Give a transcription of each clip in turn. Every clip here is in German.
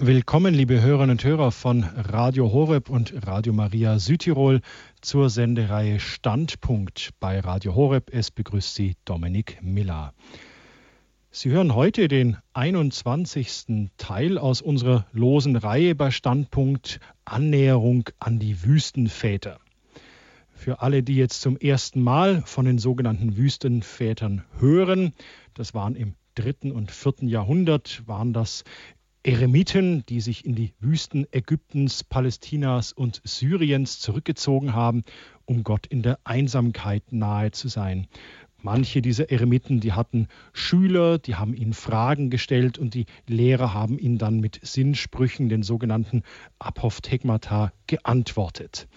Willkommen, liebe Hörerinnen und Hörer von Radio Horeb und Radio Maria Südtirol zur Sendereihe Standpunkt bei Radio Horeb. Es begrüßt Sie Dominik Miller. Sie hören heute den 21. Teil aus unserer losen Reihe bei Standpunkt Annäherung an die Wüstenväter. Für alle, die jetzt zum ersten Mal von den sogenannten Wüstenvätern hören, das waren im dritten und vierten Jahrhundert, waren das Eremiten, die sich in die Wüsten Ägyptens, Palästinas und Syriens zurückgezogen haben, um Gott in der Einsamkeit nahe zu sein. Manche dieser Eremiten, die hatten Schüler, die haben ihnen Fragen gestellt und die Lehrer haben ihnen dann mit Sinnsprüchen, den sogenannten Apophthegmata, geantwortet.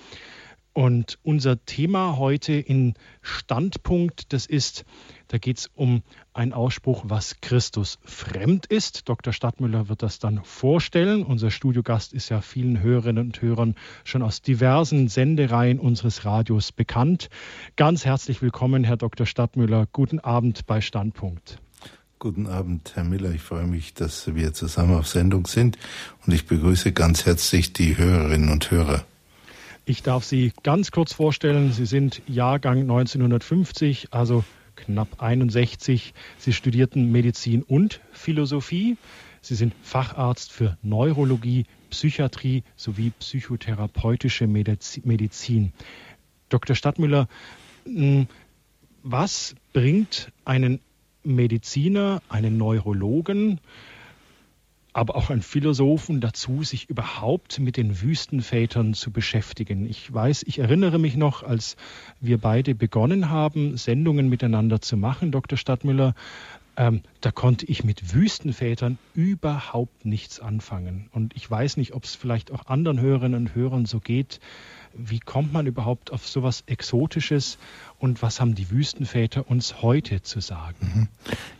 Und unser Thema heute in Standpunkt, das ist, da geht es um einen Ausspruch, was Christus fremd ist. Dr. Stadtmüller wird das dann vorstellen. Unser Studiogast ist ja vielen Hörerinnen und Hörern schon aus diversen Sendereien unseres Radios bekannt. Ganz herzlich willkommen, Herr Dr. Stadtmüller. Guten Abend bei Standpunkt. Guten Abend, Herr Miller. Ich freue mich, dass wir zusammen auf Sendung sind und ich begrüße ganz herzlich die Hörerinnen und Hörer. Ich darf Sie ganz kurz vorstellen. Sie sind Jahrgang 1950, also knapp 61. Sie studierten Medizin und Philosophie. Sie sind Facharzt für Neurologie, Psychiatrie sowie psychotherapeutische Medizin. Dr. Stadtmüller, hm, was bringt einen Mediziner, einen Neurologen, aber auch ein Philosophen dazu, sich überhaupt mit den Wüstenvätern zu beschäftigen. Ich weiß, ich erinnere mich noch, als wir beide begonnen haben, Sendungen miteinander zu machen, Dr. Stadtmüller, ähm, da konnte ich mit Wüstenvätern überhaupt nichts anfangen. Und ich weiß nicht, ob es vielleicht auch anderen Hörerinnen und Hörern so geht. Wie kommt man überhaupt auf sowas Exotisches und was haben die Wüstenväter uns heute zu sagen? Mhm.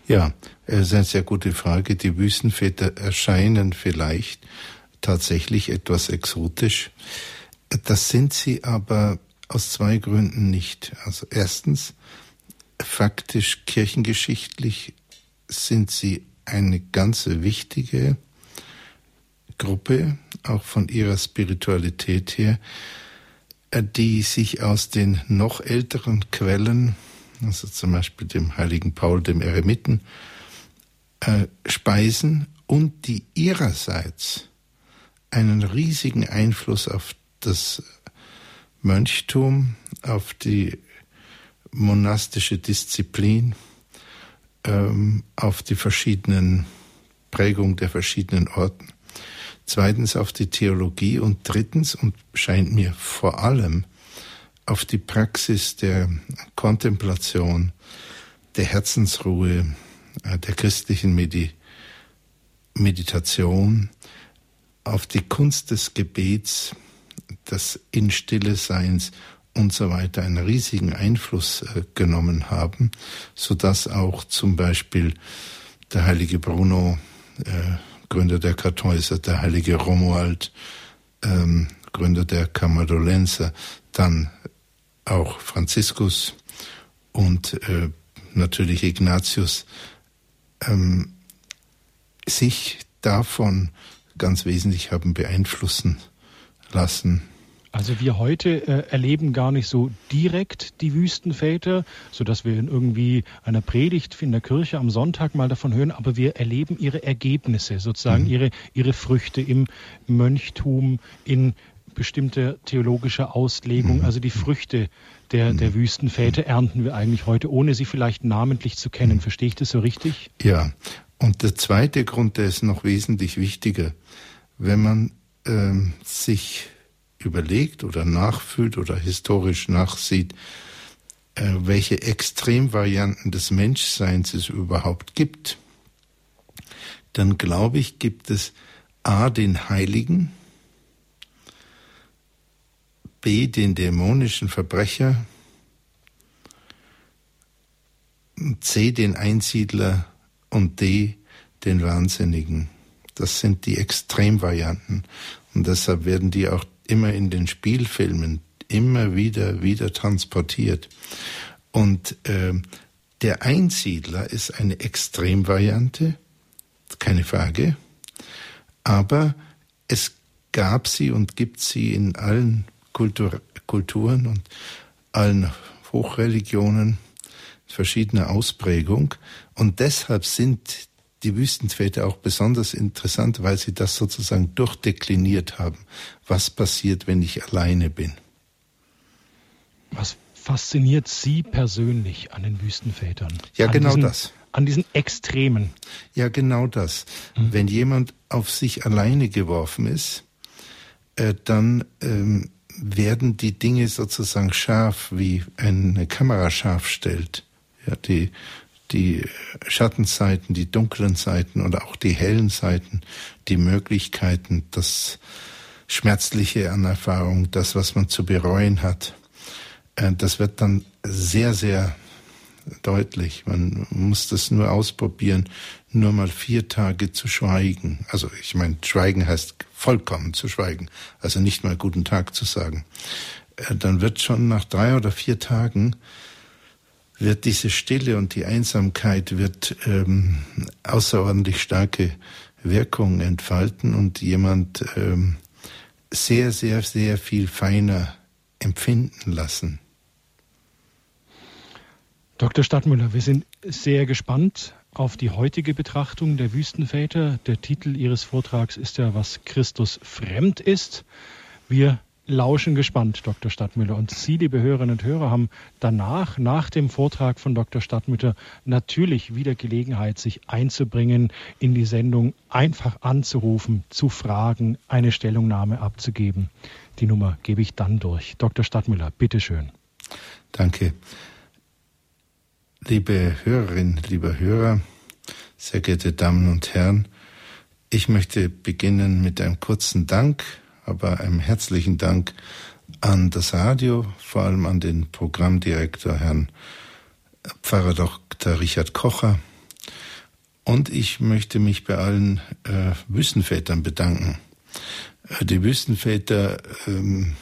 Ja, es ist eine sehr gute Frage. Die Wüstenväter erscheinen vielleicht tatsächlich etwas exotisch. Das sind sie aber aus zwei Gründen nicht. Also erstens, faktisch kirchengeschichtlich sind sie eine ganz wichtige Gruppe, auch von ihrer Spiritualität her, die sich aus den noch älteren Quellen, also zum Beispiel dem heiligen Paul, dem Eremiten, äh, speisen und die ihrerseits einen riesigen Einfluss auf das Mönchtum, auf die monastische Disziplin, ähm, auf die verschiedenen Prägungen der verschiedenen Orten zweitens auf die Theologie und drittens und scheint mir vor allem auf die Praxis der Kontemplation, der Herzensruhe, äh, der christlichen Medi Meditation, auf die Kunst des Gebets, des in Stille Seins und so weiter einen riesigen Einfluss äh, genommen haben, so dass auch zum Beispiel der heilige Bruno äh, Gründer der Kartäuser, der heilige Romuald, ähm, Gründer der Kammerdolenser, dann auch Franziskus und äh, natürlich Ignatius, ähm, sich davon ganz wesentlich haben beeinflussen lassen. Also wir heute äh, erleben gar nicht so direkt die Wüstenväter, so dass wir in irgendwie einer Predigt in der Kirche am Sonntag mal davon hören, aber wir erleben ihre Ergebnisse, sozusagen mhm. ihre, ihre Früchte im Mönchtum, in bestimmte theologische Auslegung, mhm. also die Früchte der, mhm. der Wüstenväter ernten wir eigentlich heute, ohne sie vielleicht namentlich zu kennen. Mhm. Verstehe ich das so richtig? Ja. Und der zweite Grund, der ist noch wesentlich wichtiger. Wenn man ähm, sich überlegt oder nachfühlt oder historisch nachsieht, äh, welche Extremvarianten des Menschseins es überhaupt gibt, dann glaube ich, gibt es A den Heiligen, B den dämonischen Verbrecher, C den Einsiedler und D den Wahnsinnigen. Das sind die Extremvarianten. Und deshalb werden die auch immer in den Spielfilmen immer wieder, wieder transportiert. Und äh, der Einsiedler ist eine Extremvariante, keine Frage. Aber es gab sie und gibt sie in allen Kultur Kulturen und allen Hochreligionen verschiedener Ausprägung. Und deshalb sind die Wüstenväter auch besonders interessant, weil sie das sozusagen durchdekliniert haben. Was passiert, wenn ich alleine bin? Was fasziniert Sie persönlich an den Wüstenvätern? Ja, an genau diesen, das. An diesen Extremen. Ja, genau das. Mhm. Wenn jemand auf sich alleine geworfen ist, äh, dann ähm, werden die Dinge sozusagen scharf, wie eine Kamera scharf stellt. Ja, die, die Schattenseiten, die dunklen Seiten oder auch die hellen Seiten, die Möglichkeiten, das Schmerzliche an Erfahrung, das, was man zu bereuen hat, äh, das wird dann sehr, sehr deutlich. Man muss das nur ausprobieren, nur mal vier Tage zu schweigen. Also ich meine, schweigen heißt vollkommen zu schweigen, also nicht mal guten Tag zu sagen. Äh, dann wird schon nach drei oder vier Tagen wird diese Stille und die Einsamkeit wird ähm, außerordentlich starke Wirkung entfalten und jemand ähm, sehr, sehr, sehr viel feiner empfinden lassen. Dr. Stadtmüller, wir sind sehr gespannt auf die heutige Betrachtung der Wüstenväter. Der Titel Ihres Vortrags ist ja, was Christus fremd ist. Wir lauschen gespannt, Dr. Stadtmüller. Und Sie, liebe Hörerinnen und Hörer, haben danach, nach dem Vortrag von Dr. Stadtmüller, natürlich wieder Gelegenheit, sich einzubringen in die Sendung, einfach anzurufen, zu fragen, eine Stellungnahme abzugeben. Die Nummer gebe ich dann durch. Dr. Stadtmüller, bitteschön. Danke. Liebe Hörerinnen, lieber Hörer, sehr geehrte Damen und Herren, ich möchte beginnen mit einem kurzen Dank, aber einem herzlichen Dank an das Radio, vor allem an den Programmdirektor Herrn Pfarrer Dr. Richard Kocher. Und ich möchte mich bei allen äh, Wüstenvätern bedanken. Äh, die Wüstenväter ähm,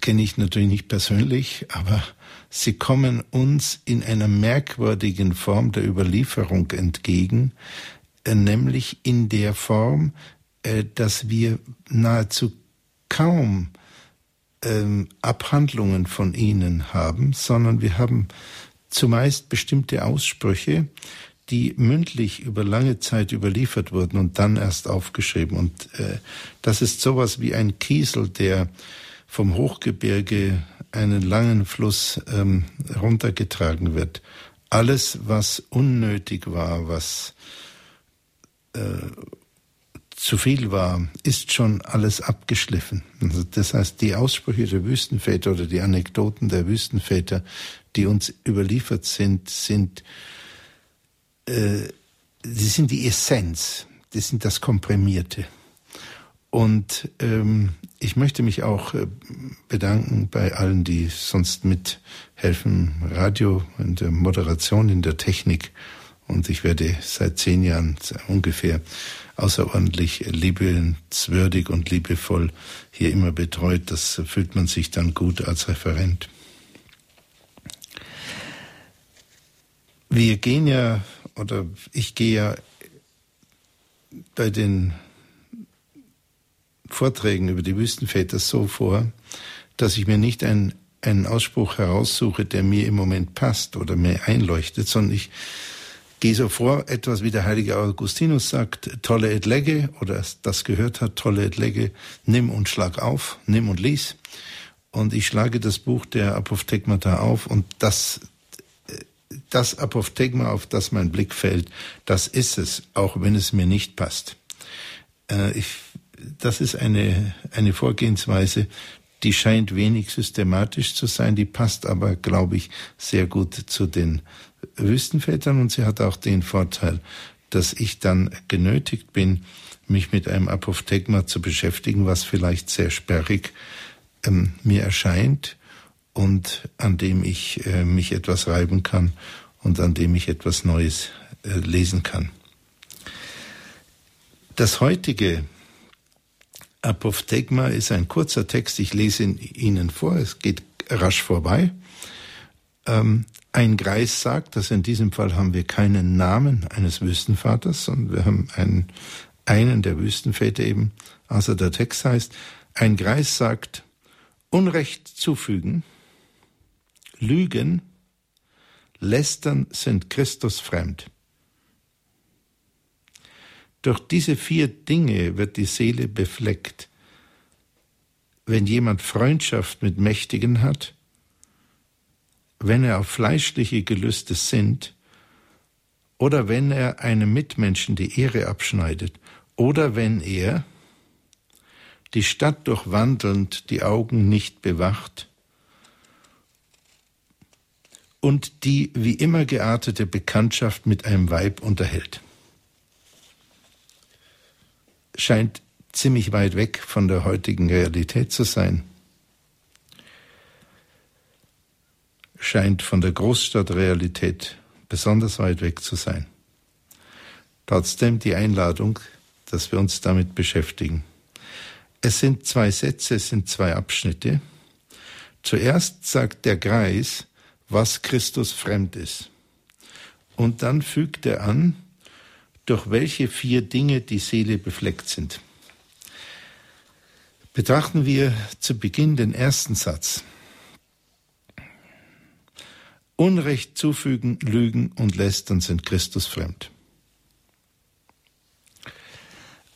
kenne ich natürlich nicht persönlich, aber Sie kommen uns in einer merkwürdigen Form der Überlieferung entgegen, äh, nämlich in der Form, dass wir nahezu kaum ähm, Abhandlungen von ihnen haben, sondern wir haben zumeist bestimmte Aussprüche, die mündlich über lange Zeit überliefert wurden und dann erst aufgeschrieben. Und äh, das ist sowas wie ein Kiesel, der vom Hochgebirge einen langen Fluss ähm, runtergetragen wird. Alles, was unnötig war, was äh, zu viel war, ist schon alles abgeschliffen. Also das heißt, die Aussprüche der Wüstenväter oder die Anekdoten der Wüstenväter, die uns überliefert sind, sind, äh, die sind die Essenz, die sind das Komprimierte. Und ähm, ich möchte mich auch äh, bedanken bei allen, die sonst mithelfen, Radio, in der Moderation, in der Technik. Und ich werde seit zehn Jahren ungefähr außerordentlich liebenswürdig und liebevoll hier immer betreut. Das fühlt man sich dann gut als Referent. Wir gehen ja, oder ich gehe ja bei den Vorträgen über die Wüstenväter so vor, dass ich mir nicht einen, einen Ausspruch heraussuche, der mir im Moment passt oder mir einleuchtet, sondern ich gehe so vor, etwas wie der heilige Augustinus sagt, tolle et lege, oder das gehört hat, tolle et lege, nimm und schlag auf, nimm und lies. Und ich schlage das Buch der Apophthegmata auf und das, das Apophthegma, auf das mein Blick fällt, das ist es, auch wenn es mir nicht passt. Äh, ich das ist eine, eine Vorgehensweise, die scheint wenig systematisch zu sein, die passt aber, glaube ich, sehr gut zu den Wüstenvätern und sie hat auch den Vorteil, dass ich dann genötigt bin, mich mit einem Apophthegma zu beschäftigen, was vielleicht sehr sperrig ähm, mir erscheint und an dem ich äh, mich etwas reiben kann und an dem ich etwas Neues äh, lesen kann. Das heutige Apophthegma ist ein kurzer Text, ich lese ihn Ihnen vor, es geht rasch vorbei. Ähm, ein Greis sagt, dass in diesem Fall haben wir keinen Namen eines Wüstenvaters, sondern wir haben einen, einen der Wüstenväter eben, also der Text heißt, ein Greis sagt, Unrecht zufügen, Lügen, Lästern sind Christus fremd. Durch diese vier Dinge wird die Seele befleckt. Wenn jemand Freundschaft mit Mächtigen hat, wenn er auf fleischliche Gelüste sinnt, oder wenn er einem Mitmenschen die Ehre abschneidet, oder wenn er, die Stadt durchwandelnd, die Augen nicht bewacht und die wie immer geartete Bekanntschaft mit einem Weib unterhält. Scheint ziemlich weit weg von der heutigen Realität zu sein. Scheint von der Großstadtrealität besonders weit weg zu sein. Trotzdem die Einladung, dass wir uns damit beschäftigen. Es sind zwei Sätze, es sind zwei Abschnitte. Zuerst sagt der Greis, was Christus fremd ist. Und dann fügt er an, durch welche vier Dinge die Seele befleckt sind. Betrachten wir zu Beginn den ersten Satz. Unrecht zufügen, Lügen und Lästern sind Christus fremd.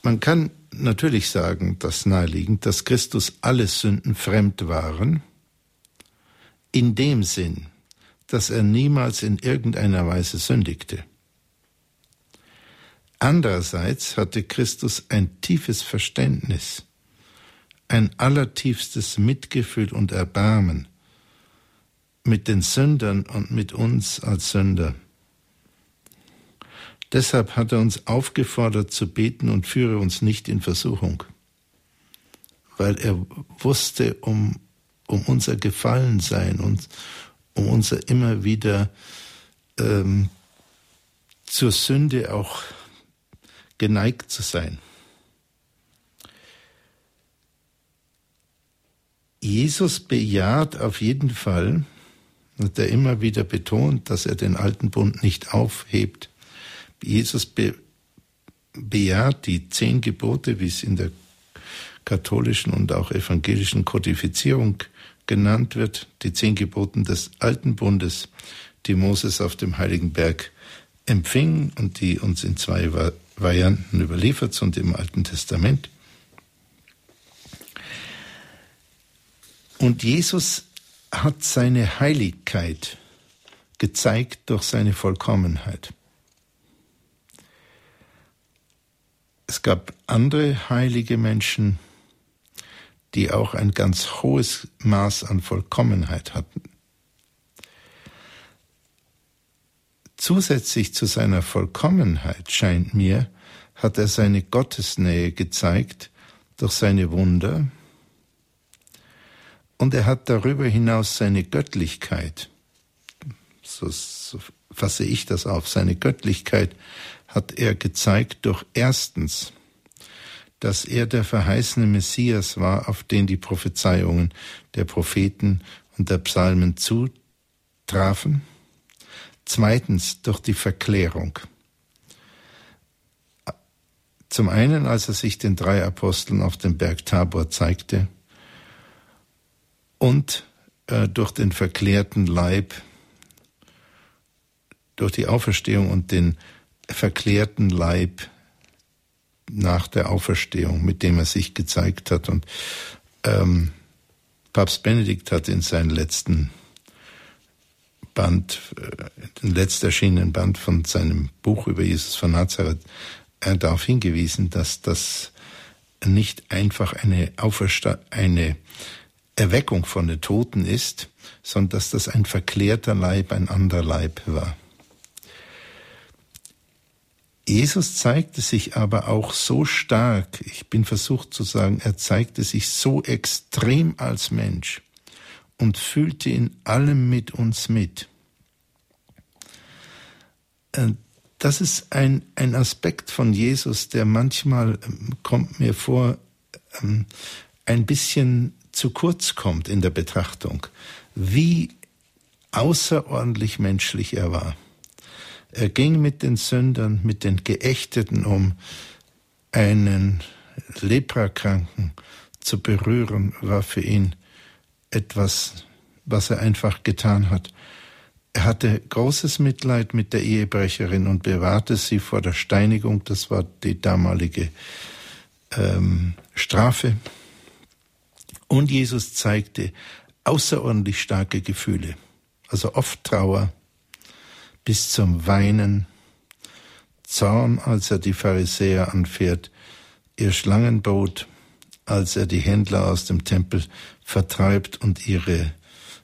Man kann natürlich sagen, dass naheliegend, dass Christus alle Sünden fremd waren, in dem Sinn, dass er niemals in irgendeiner Weise sündigte. Andererseits hatte Christus ein tiefes Verständnis, ein allertiefstes Mitgefühl und Erbarmen mit den Sündern und mit uns als Sünder. Deshalb hat er uns aufgefordert zu beten und führe uns nicht in Versuchung, weil er wusste um, um unser Gefallensein und um unser immer wieder ähm, zur Sünde auch geneigt zu sein. Jesus bejaht auf jeden Fall, hat er immer wieder betont, dass er den alten Bund nicht aufhebt, Jesus be, bejaht die zehn Gebote, wie es in der katholischen und auch evangelischen Kodifizierung genannt wird, die zehn Geboten des alten Bundes, die Moses auf dem heiligen Berg empfing und die uns in zwei Varianten überliefert sind im Alten Testament. Und Jesus hat seine Heiligkeit gezeigt durch seine Vollkommenheit. Es gab andere heilige Menschen, die auch ein ganz hohes Maß an Vollkommenheit hatten. Zusätzlich zu seiner Vollkommenheit, scheint mir, hat er seine Gottesnähe gezeigt durch seine Wunder und er hat darüber hinaus seine Göttlichkeit, so, fasse ich das auf, seine Göttlichkeit hat er gezeigt durch erstens, dass er der verheißene Messias war, auf den die Prophezeiungen der Propheten und der Psalmen zutrafen. Zweitens durch die Verklärung. Zum einen, als er sich den drei Aposteln auf dem Berg Tabor zeigte und äh, durch den verklärten Leib, durch die Auferstehung und den verklärten Leib nach der Auferstehung, mit dem er sich gezeigt hat. Und ähm, Papst Benedikt hat in seinem letzten Band, äh, den letzt erschienenen Band von seinem Buch über Jesus von Nazareth, er darauf hingewiesen, dass das nicht einfach eine Aufersta eine Erweckung von den Toten ist, sondern dass das ein verklärter Leib, ein anderer Leib war. Jesus zeigte sich aber auch so stark, ich bin versucht zu sagen, er zeigte sich so extrem als Mensch und fühlte in allem mit uns mit. Äh, das ist ein, ein Aspekt von Jesus, der manchmal, ähm, kommt mir vor, ähm, ein bisschen zu kurz kommt in der Betrachtung, wie außerordentlich menschlich er war. Er ging mit den Sündern, mit den Geächteten um. einen Leprakranken zu berühren, war für ihn etwas, was er einfach getan hat. Er hatte großes Mitleid mit der Ehebrecherin und bewahrte sie vor der Steinigung. Das war die damalige ähm, Strafe. Und Jesus zeigte außerordentlich starke Gefühle, also oft Trauer bis zum Weinen, Zorn, als er die Pharisäer anfährt, ihr Schlangenboot, als er die Händler aus dem Tempel vertreibt und ihre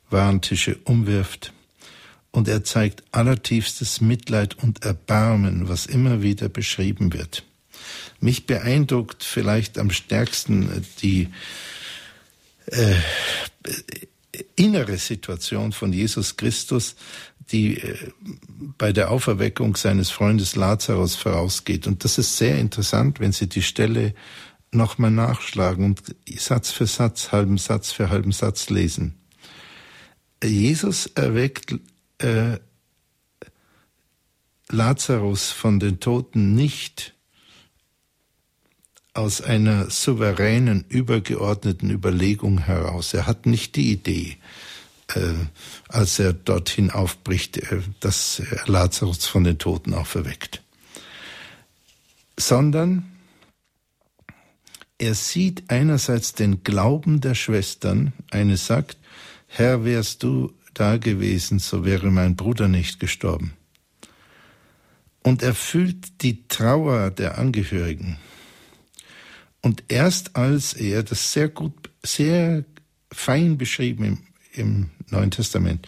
Warentische umwirft. Und er zeigt allertiefstes Mitleid und Erbarmen, was immer wieder beschrieben wird. Mich beeindruckt vielleicht am stärksten die äh, innere Situation von Jesus Christus, die äh, bei der Auferweckung seines Freundes Lazarus vorausgeht. Und das ist sehr interessant, wenn Sie die Stelle nochmal nachschlagen und Satz für Satz, halben Satz für halben Satz lesen. Jesus erweckt äh, Lazarus von den Toten nicht aus einer souveränen, übergeordneten Überlegung heraus. Er hat nicht die Idee, äh, als er dorthin aufbricht, äh, dass Lazarus von den Toten auch verweckt, sondern er sieht einerseits den Glauben der Schwestern. Eine sagt, Herr, wärst du da gewesen, so wäre mein Bruder nicht gestorben. Und er fühlt die Trauer der Angehörigen. Und erst als er, das sehr gut, sehr fein beschrieben im, im Neuen Testament,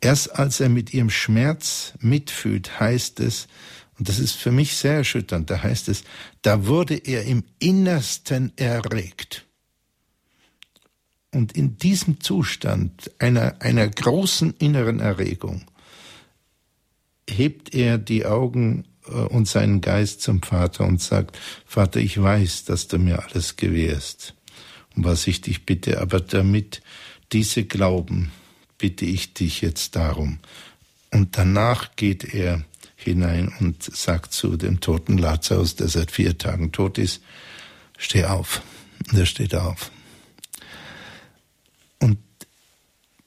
erst als er mit ihrem Schmerz mitfühlt, heißt es, und das ist für mich sehr erschütternd, da heißt es, da wurde er im Innersten erregt. Und in diesem Zustand einer, einer großen inneren Erregung hebt er die Augen und seinen Geist zum Vater und sagt, Vater, ich weiß, dass du mir alles gewährst, um was ich dich bitte, aber damit diese glauben, bitte ich dich jetzt darum. Und danach geht er hinein und sagt zu dem toten Lazarus, der seit vier Tagen tot ist, steh auf. Und er steht auf. Und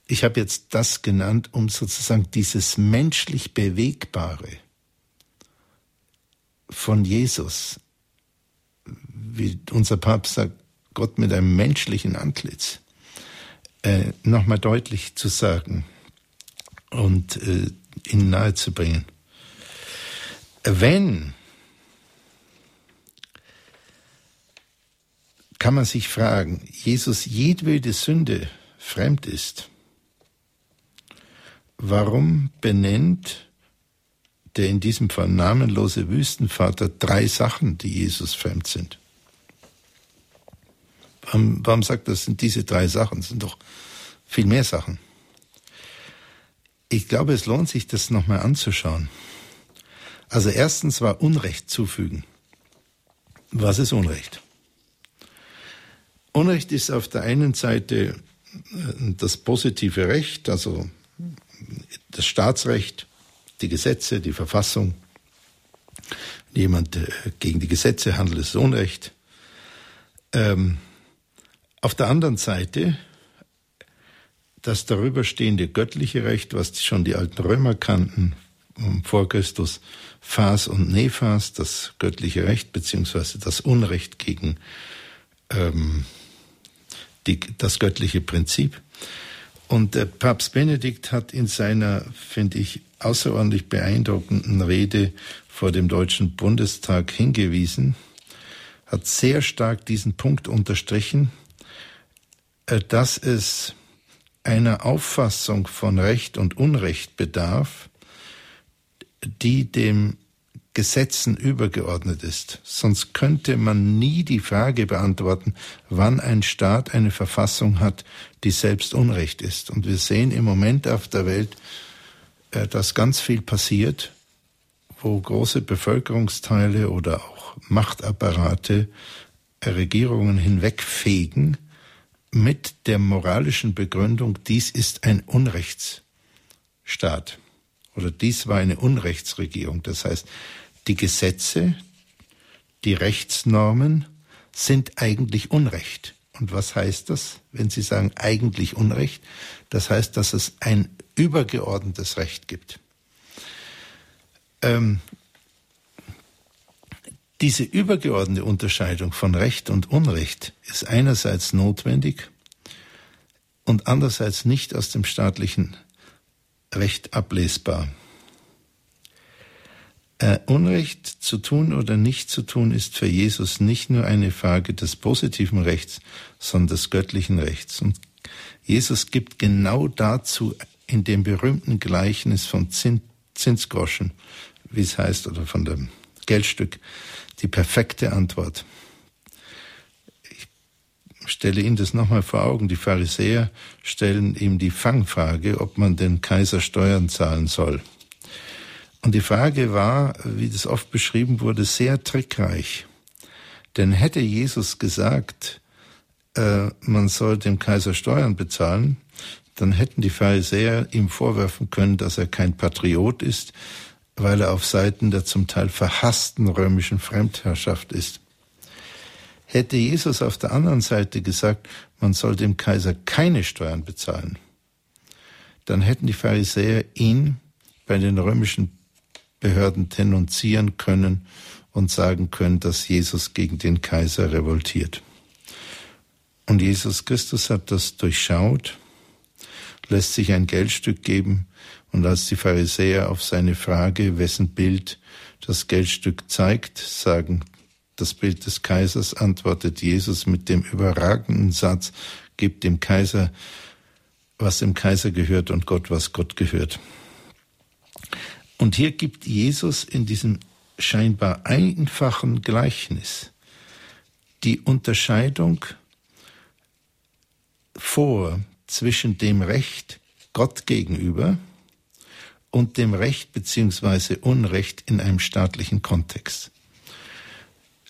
ich habe jetzt das genannt, um sozusagen dieses menschlich Bewegbare, von Jesus, wie unser Papst sagt, Gott mit einem menschlichen Antlitz, äh, nochmal deutlich zu sagen und äh, ihnen nahezubringen. Wenn, kann man sich fragen, Jesus jedwede Sünde fremd ist, warum benennt der in diesem Fall namenlose Wüstenvater drei Sachen, die Jesus fremd sind. Warum, warum sagt das sind diese drei Sachen? Das sind doch viel mehr Sachen. Ich glaube, es lohnt sich, das nochmal anzuschauen. Also erstens war Unrecht zufügen. Was ist Unrecht? Unrecht ist auf der einen Seite äh, das positive Recht, also das Staatsrecht, die Gesetze, die Verfassung. Wenn jemand äh, gegen die Gesetze handelt, ist Unrecht. Ähm, auf der anderen Seite das darüberstehende göttliche Recht, was schon die alten Römer kannten, vor Christus, Phas und Nephas, das göttliche Recht beziehungsweise das Unrecht gegen ähm, die, das göttliche Prinzip. Und der Papst Benedikt hat in seiner, finde ich, außerordentlich beeindruckenden Rede vor dem Deutschen Bundestag hingewiesen, hat sehr stark diesen Punkt unterstrichen, äh, dass es einer Auffassung von Recht und Unrecht bedarf, die dem Gesetzen übergeordnet ist. Sonst könnte man nie die Frage beantworten, wann ein Staat eine Verfassung hat, die selbst Unrecht ist. Und wir sehen im Moment auf der Welt, äh, dass ganz viel passiert, wo große Bevölkerungsteile oder auch Machtapparate äh, Regierungen hinwegfegen mit der moralischen Begründung, dies ist ein Unrechtsstaat oder dies war eine Unrechtsregierung. Das heißt, die Gesetze, die Rechtsnormen sind eigentlich Unrecht. Und was heißt das, wenn Sie sagen eigentlich Unrecht? Das heißt, dass es ein übergeordnetes Recht gibt. Ähm, diese übergeordnete Unterscheidung von Recht und Unrecht ist einerseits notwendig und andererseits nicht aus dem staatlichen Recht ablesbar. Äh, Unrecht zu tun oder nicht zu tun ist für Jesus nicht nur eine Frage des positiven Rechts, sondern des göttlichen Rechts. Und Jesus gibt genau dazu in dem berühmten Gleichnis vom Zinsgroschen, wie es heißt, oder von dem Geldstück, die perfekte Antwort. Ich stelle Ihnen das nochmal vor Augen. Die Pharisäer stellen ihm die Fangfrage, ob man den Kaiser Steuern zahlen soll. Und die Frage war, wie das oft beschrieben wurde, sehr trickreich. Denn hätte Jesus gesagt, äh, man soll dem Kaiser Steuern bezahlen, dann hätten die Pharisäer ihm vorwerfen können, dass er kein Patriot ist, weil er auf Seiten der zum Teil verhassten römischen Fremdherrschaft ist. Hätte Jesus auf der anderen Seite gesagt, man soll dem Kaiser keine Steuern bezahlen, dann hätten die Pharisäer ihn bei den römischen Behörden denunzieren können und sagen können, dass Jesus gegen den Kaiser revoltiert. Und Jesus Christus hat das durchschaut, lässt sich ein Geldstück geben, und als die Pharisäer auf seine Frage, wessen Bild das Geldstück zeigt, sagen, das Bild des Kaisers, antwortet Jesus mit dem überragenden Satz, gibt dem Kaiser, was dem Kaiser gehört und Gott, was Gott gehört. Und hier gibt Jesus in diesem scheinbar einfachen Gleichnis die Unterscheidung vor zwischen dem Recht Gott gegenüber und dem Recht bzw. Unrecht in einem staatlichen Kontext.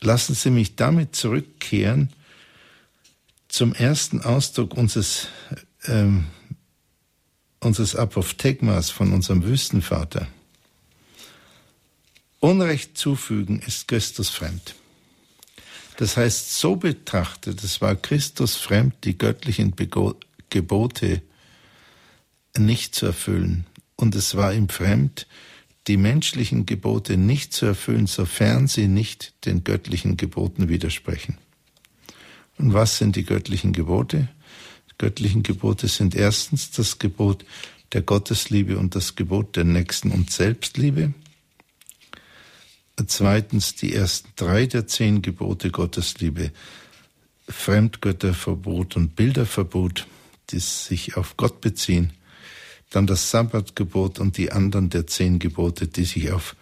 Lassen Sie mich damit zurückkehren zum ersten Ausdruck unseres, ähm, unseres Apophthegmas von unserem Wüstenvater. Unrecht zufügen ist Christus fremd. Das heißt, so betrachtet, es war Christus fremd, die göttlichen Gebote nicht zu erfüllen. Und es war ihm fremd, die menschlichen Gebote nicht zu erfüllen, sofern sie nicht den göttlichen Geboten widersprechen. Und was sind die göttlichen Gebote? Die göttlichen Gebote sind erstens das Gebot der Gottesliebe und das Gebot der Nächsten und Selbstliebe. Zweitens die ersten drei der zehn Gebote Gottesliebe, Fremdgötterverbot und Bilderverbot, die sich auf Gott beziehen. Dann das Sabbatgebot und die anderen der zehn Gebote, die sich auf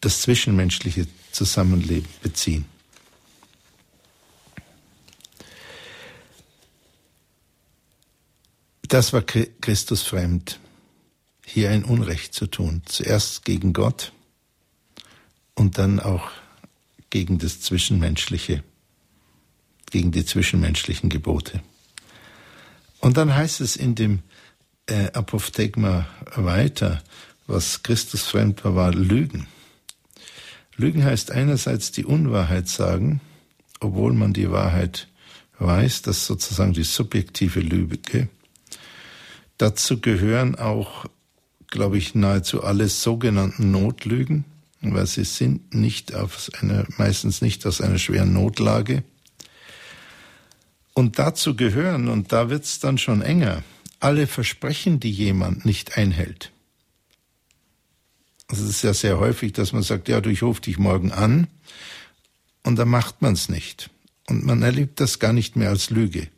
das zwischenmenschliche Zusammenleben beziehen. Das war Christus fremd, hier ein Unrecht zu tun. Zuerst gegen Gott und dann auch gegen das Zwischenmenschliche, gegen die zwischenmenschlichen Gebote. Und dann heißt es in dem äh, Apophthegma weiter, was Christus fremd war, war Lügen. Lügen heißt einerseits die Unwahrheit sagen, obwohl man die Wahrheit weiß, das ist sozusagen die subjektive Lüge. Dazu gehören auch, glaube ich, nahezu alle sogenannten Notlügen weil sie sind nicht aus einer, meistens nicht aus einer schweren Notlage. Und dazu gehören, und da wird's dann schon enger, alle Versprechen, die jemand nicht einhält. Es ist ja sehr häufig, dass man sagt, ja, du, ich rufe dich morgen an, und dann macht man's nicht. Und man erlebt das gar nicht mehr als Lüge.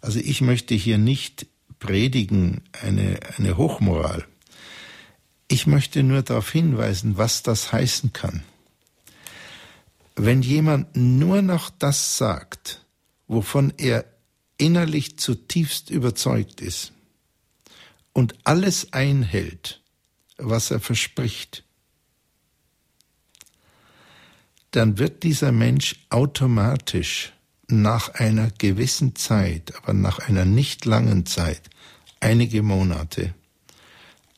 Also ich möchte hier nicht predigen eine, eine Hochmoral. Ich möchte nur darauf hinweisen, was das heißen kann. Wenn jemand nur noch das sagt, wovon er innerlich zutiefst überzeugt ist und alles einhält, was er verspricht, dann wird dieser Mensch automatisch nach einer gewissen Zeit, aber nach einer nicht langen Zeit, einige Monate,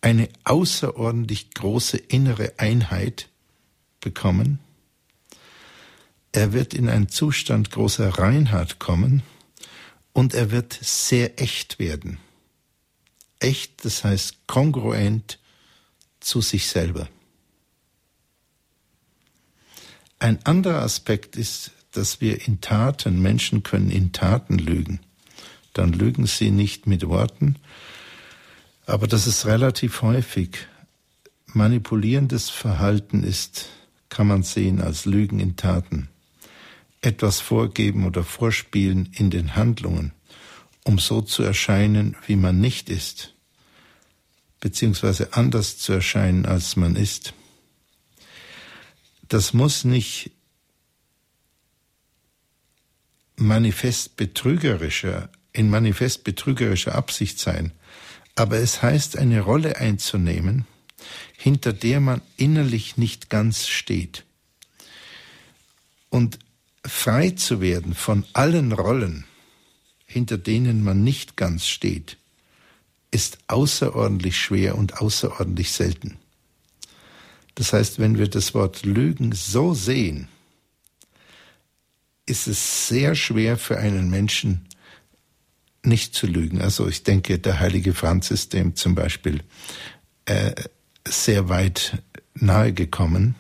eine außerordentlich große innere Einheit bekommen er wird in einen Zustand großer Reinheit kommen und er wird sehr echt werden. Echt, das heißt kongruent zu sich selber. Ein anderer Aspekt ist, dass wir in Taten, Menschen können in Taten lügen. Dann lügen sie nicht mit Worten, aber das ist relativ häufig. Manipulierendes Verhalten ist, kann man sehen als Lügen in Taten. Etwas vorgeben oder vorspielen in den Handlungen, um so zu erscheinen, wie man nicht ist, beziehungsweise anders zu erscheinen, als man ist. Das muss nicht manifest betrügerischer, in manifest betrügerischer Absicht sein, aber es heißt, eine Rolle einzunehmen, hinter der man innerlich nicht ganz steht. Und frei zu werden von allen Rollen, hinter denen man nicht ganz steht, ist außerordentlich schwer und außerordentlich selten. Das heißt, wenn wir das Wort Lügen so sehen, ist es sehr schwer für einen Menschen, nicht zu lügen. Also ich denke, der heilige Franzis, dem zum Beispiel äh, sehr weit nahe gekommen.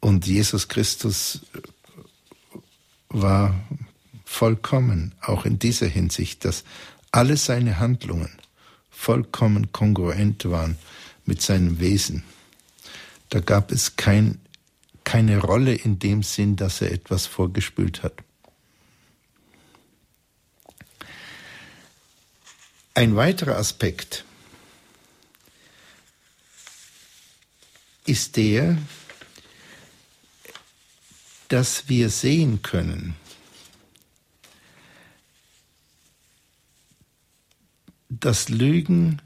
Und Jesus Christus war vollkommen, auch in dieser Hinsicht, dass alle seine Handlungen vollkommen kongruent waren mit seinem Wesen. Da gab es kein, keine Rolle in dem Sinn, dass er etwas vorgespült hat. Ein weiterer Aspekt ist der, dass wir sehen können, dass Lügen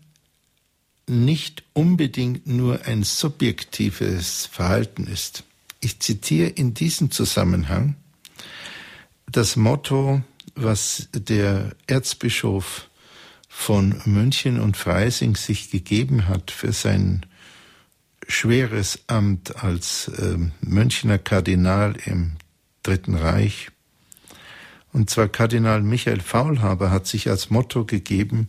nicht unbedingt nur ein subjektives Verhalten ist. Ich zitiere in diesem Zusammenhang das Motto, was der Erzbischof von München und Freising sich gegeben hat für sein schweres Amt als äh, Münchner Kardinal im Dritten Reich. Und zwar Kardinal Michael Faulhaber hat sich als Motto gegeben,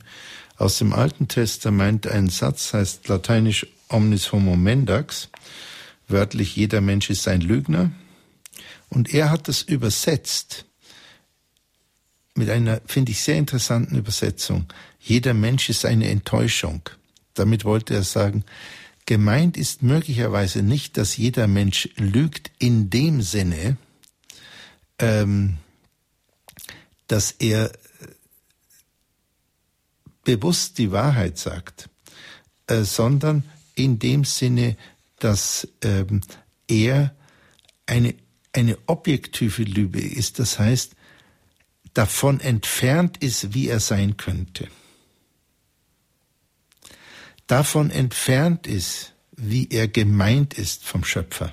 aus dem Alten Testament ein Satz heißt lateinisch omnis homo mendax, wörtlich jeder Mensch ist ein Lügner. Und er hat es übersetzt mit einer, finde ich, sehr interessanten Übersetzung. Jeder Mensch ist eine Enttäuschung. Damit wollte er sagen, gemeint ist möglicherweise nicht, dass jeder Mensch lügt in dem Sinne, ähm, dass er bewusst die Wahrheit sagt, äh, sondern in dem Sinne, dass ähm, er eine, eine objektive Lüge ist. Das heißt, davon entfernt ist, wie er sein könnte. Davon entfernt ist, wie er gemeint ist vom Schöpfer.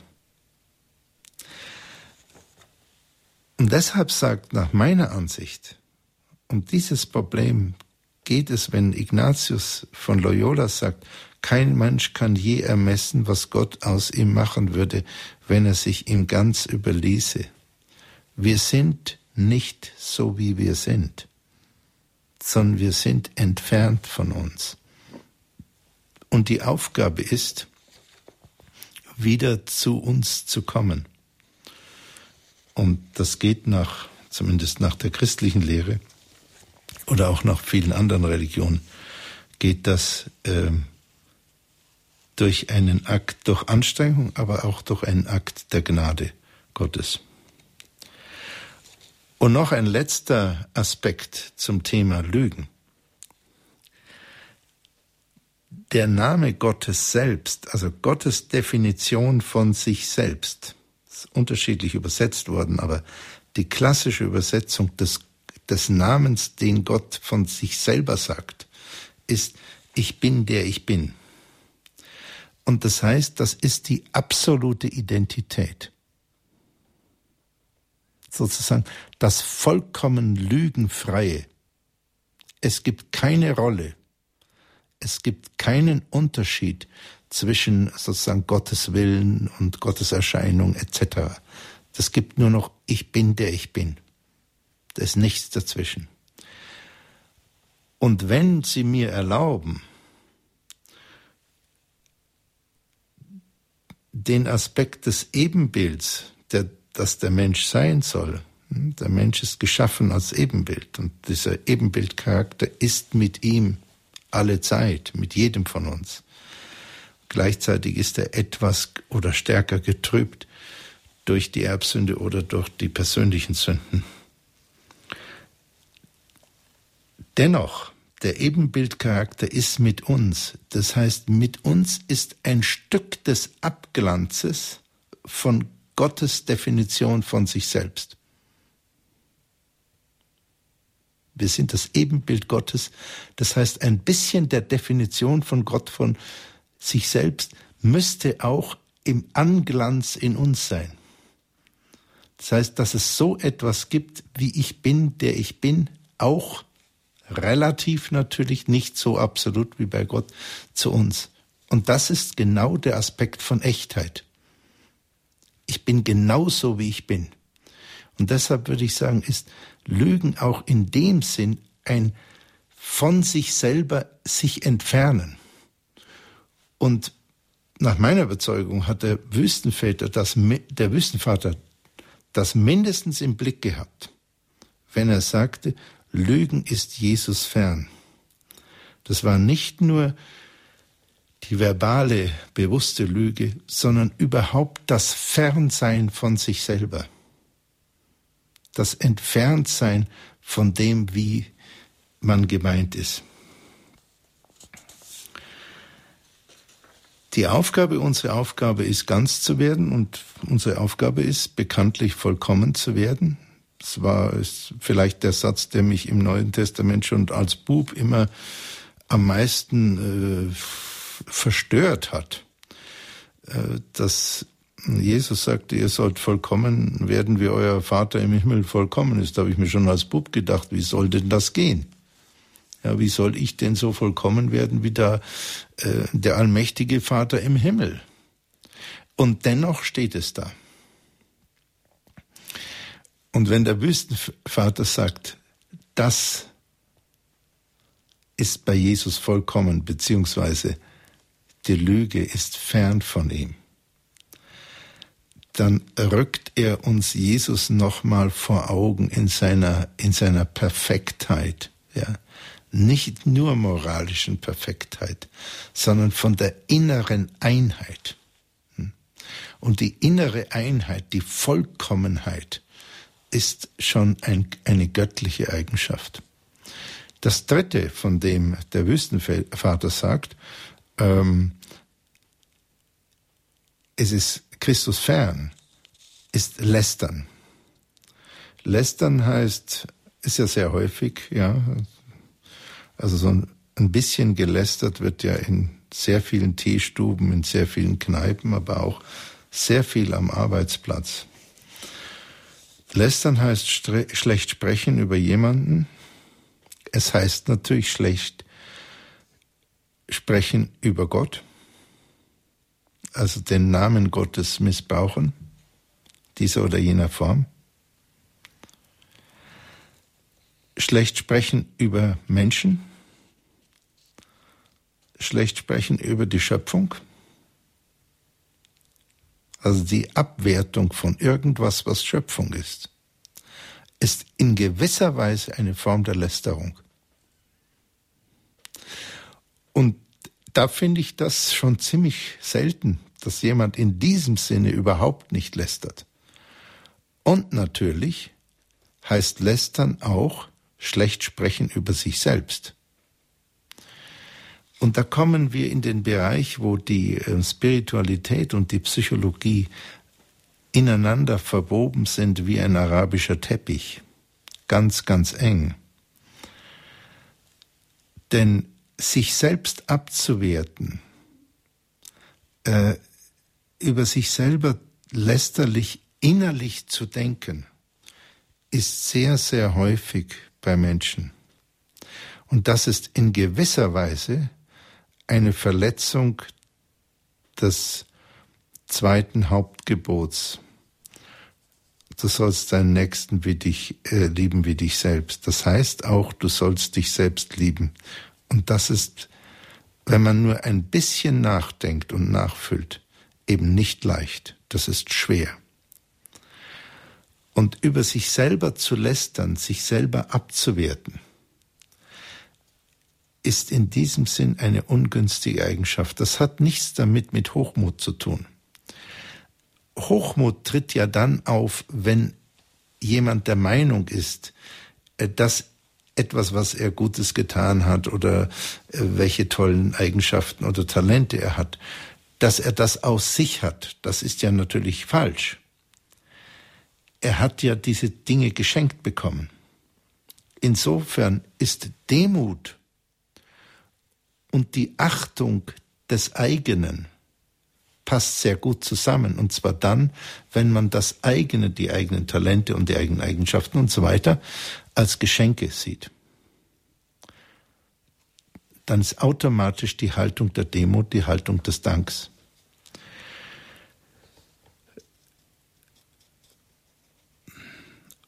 Und deshalb sagt nach meiner Ansicht, um dieses Problem geht es, wenn Ignatius von Loyola sagt, kein Mensch kann je ermessen, was Gott aus ihm machen würde, wenn er sich ihm ganz überließe. Wir sind nicht so, wie wir sind, sondern wir sind entfernt von uns. Und die Aufgabe ist, wieder zu uns zu kommen. Und das geht nach, zumindest nach der christlichen Lehre oder auch nach vielen anderen Religionen, geht das äh, durch einen Akt, durch Anstrengung, aber auch durch einen Akt der Gnade Gottes. Und noch ein letzter Aspekt zum Thema Lügen. Der Name Gottes selbst, also Gottes Definition von sich selbst, ist unterschiedlich übersetzt worden, aber die klassische Übersetzung des, des Namens, den Gott von sich selber sagt, ist, ich bin der ich bin. Und das heißt, das ist die absolute Identität sozusagen das vollkommen Lügenfreie. Es gibt keine Rolle, es gibt keinen Unterschied zwischen sozusagen Gottes Willen und Gottes Erscheinung etc., Das gibt nur noch ich bin, der ich bin. Da ist nichts dazwischen. Und wenn Sie mir erlauben, den Aspekt des Ebenbilds, der, das der Mensch sein soll, hm, der Mensch ist geschaffen als Ebenbild und dieser Ebenbildcharakter ist mit ihm alle Zeit, mit jedem von uns. Gleichzeitig ist er etwas oder stärker getrübt durch die Erbsünde oder durch die persönlichen Sünden. Dennoch, der Ebenbildcharakter ist mit uns. Das heißt, mit uns ist ein Stück des Abglanzes von Gottes Definition von sich selbst. Wir sind das Ebenbild Gottes. Das heißt, ein bisschen der Definition von Gott von sich selbst müsste auch im Anglanz in uns sein. Das heißt, dass es so etwas gibt, wie ich bin, der ich bin, auch relativ natürlich, nicht so absolut wie bei Gott zu uns. Und das ist genau der Aspekt von Echtheit. Ich bin genauso, wie ich bin. Und deshalb würde ich sagen, ist Lügen auch in dem Sinn ein von sich selber sich entfernen. Und nach meiner Überzeugung hat der Wüstenväter das, der Wüstenvater das mindestens im Blick gehabt, wenn er sagte, Lügen ist Jesus fern. Das war nicht nur die verbale, bewusste Lüge, sondern überhaupt das Fernsein von sich selber. Das Entferntsein von dem, wie man gemeint ist. Die Aufgabe, unsere Aufgabe ist ganz zu werden und unsere Aufgabe ist bekanntlich vollkommen zu werden. Das war vielleicht der Satz, der mich im Neuen Testament schon als Bub immer am meisten äh, verstört hat. Äh, dass Jesus sagte, ihr sollt vollkommen werden, wie euer Vater im Himmel vollkommen ist. Da habe ich mir schon als Bub gedacht, wie soll denn das gehen? Ja, wie soll ich denn so vollkommen werden wie da äh, der allmächtige Vater im Himmel? Und dennoch steht es da. Und wenn der Wüstenvater sagt, das ist bei Jesus vollkommen, beziehungsweise die Lüge ist fern von ihm, dann rückt er uns Jesus nochmal vor Augen in seiner, in seiner Perfektheit, ja nicht nur moralischen Perfektheit, sondern von der inneren Einheit. Hm? Und die innere Einheit, die Vollkommenheit, ist schon ein, eine göttliche Eigenschaft. Das dritte, von dem der Wüstenvater sagt, ähm, es ist Christus fern, ist lästern. Lästern heißt, ist ja sehr häufig, ja, also so ein bisschen gelästert wird ja in sehr vielen Teestuben, in sehr vielen Kneipen, aber auch sehr viel am Arbeitsplatz. Lästern heißt schlecht sprechen über jemanden. Es heißt natürlich schlecht sprechen über Gott, also den Namen Gottes missbrauchen, dieser oder jener Form. schlecht sprechen über Menschen, schlecht sprechen über die Schöpfung, also die Abwertung von irgendwas, was Schöpfung ist, ist in gewisser Weise eine Form der Lästerung. Und da finde ich das schon ziemlich selten, dass jemand in diesem Sinne überhaupt nicht lästert. Und natürlich heißt lästern auch, schlecht sprechen über sich selbst. Und da kommen wir in den Bereich, wo die äh, Spiritualität und die Psychologie ineinander verwoben sind wie ein arabischer Teppich. Ganz, ganz eng. Denn sich selbst abzuwerten, äh, über sich selber lästerlich innerlich zu denken, ist sehr, sehr häufig bei Menschen. Und das ist in gewisser Weise eine Verletzung des zweiten Hauptgebots. du sollst deinen Nächsten wie dich äh, lieben wie dich selbst. Das heißt auch, du sollst dich selbst lieben. Und das ist, wenn man nur ein bisschen nachdenkt und nachfüllt, eben nicht leicht. Das ist schwer. Und über sich selber zu lästern, sich selber abzuwerten, ist in diesem Sinn eine ungünstige Eigenschaft. Das hat nichts damit mit Hochmut zu tun. Hochmut tritt ja dann auf, wenn jemand der Meinung ist, äh, dass etwas, was er Gutes getan hat oder äh, welche tollen Eigenschaften oder Talente er hat, dass er das aus sich hat. Das ist ja natürlich falsch. Er hat ja diese Dinge geschenkt bekommen. Insofern ist Demut und die Achtung des eigenen passt sehr gut zusammen. Und zwar dann, wenn man das eigene, die eigenen Talente und die eigenen Eigenschaften und so weiter als Geschenke sieht. Dann ist automatisch die Haltung der Demut die Haltung des Danks.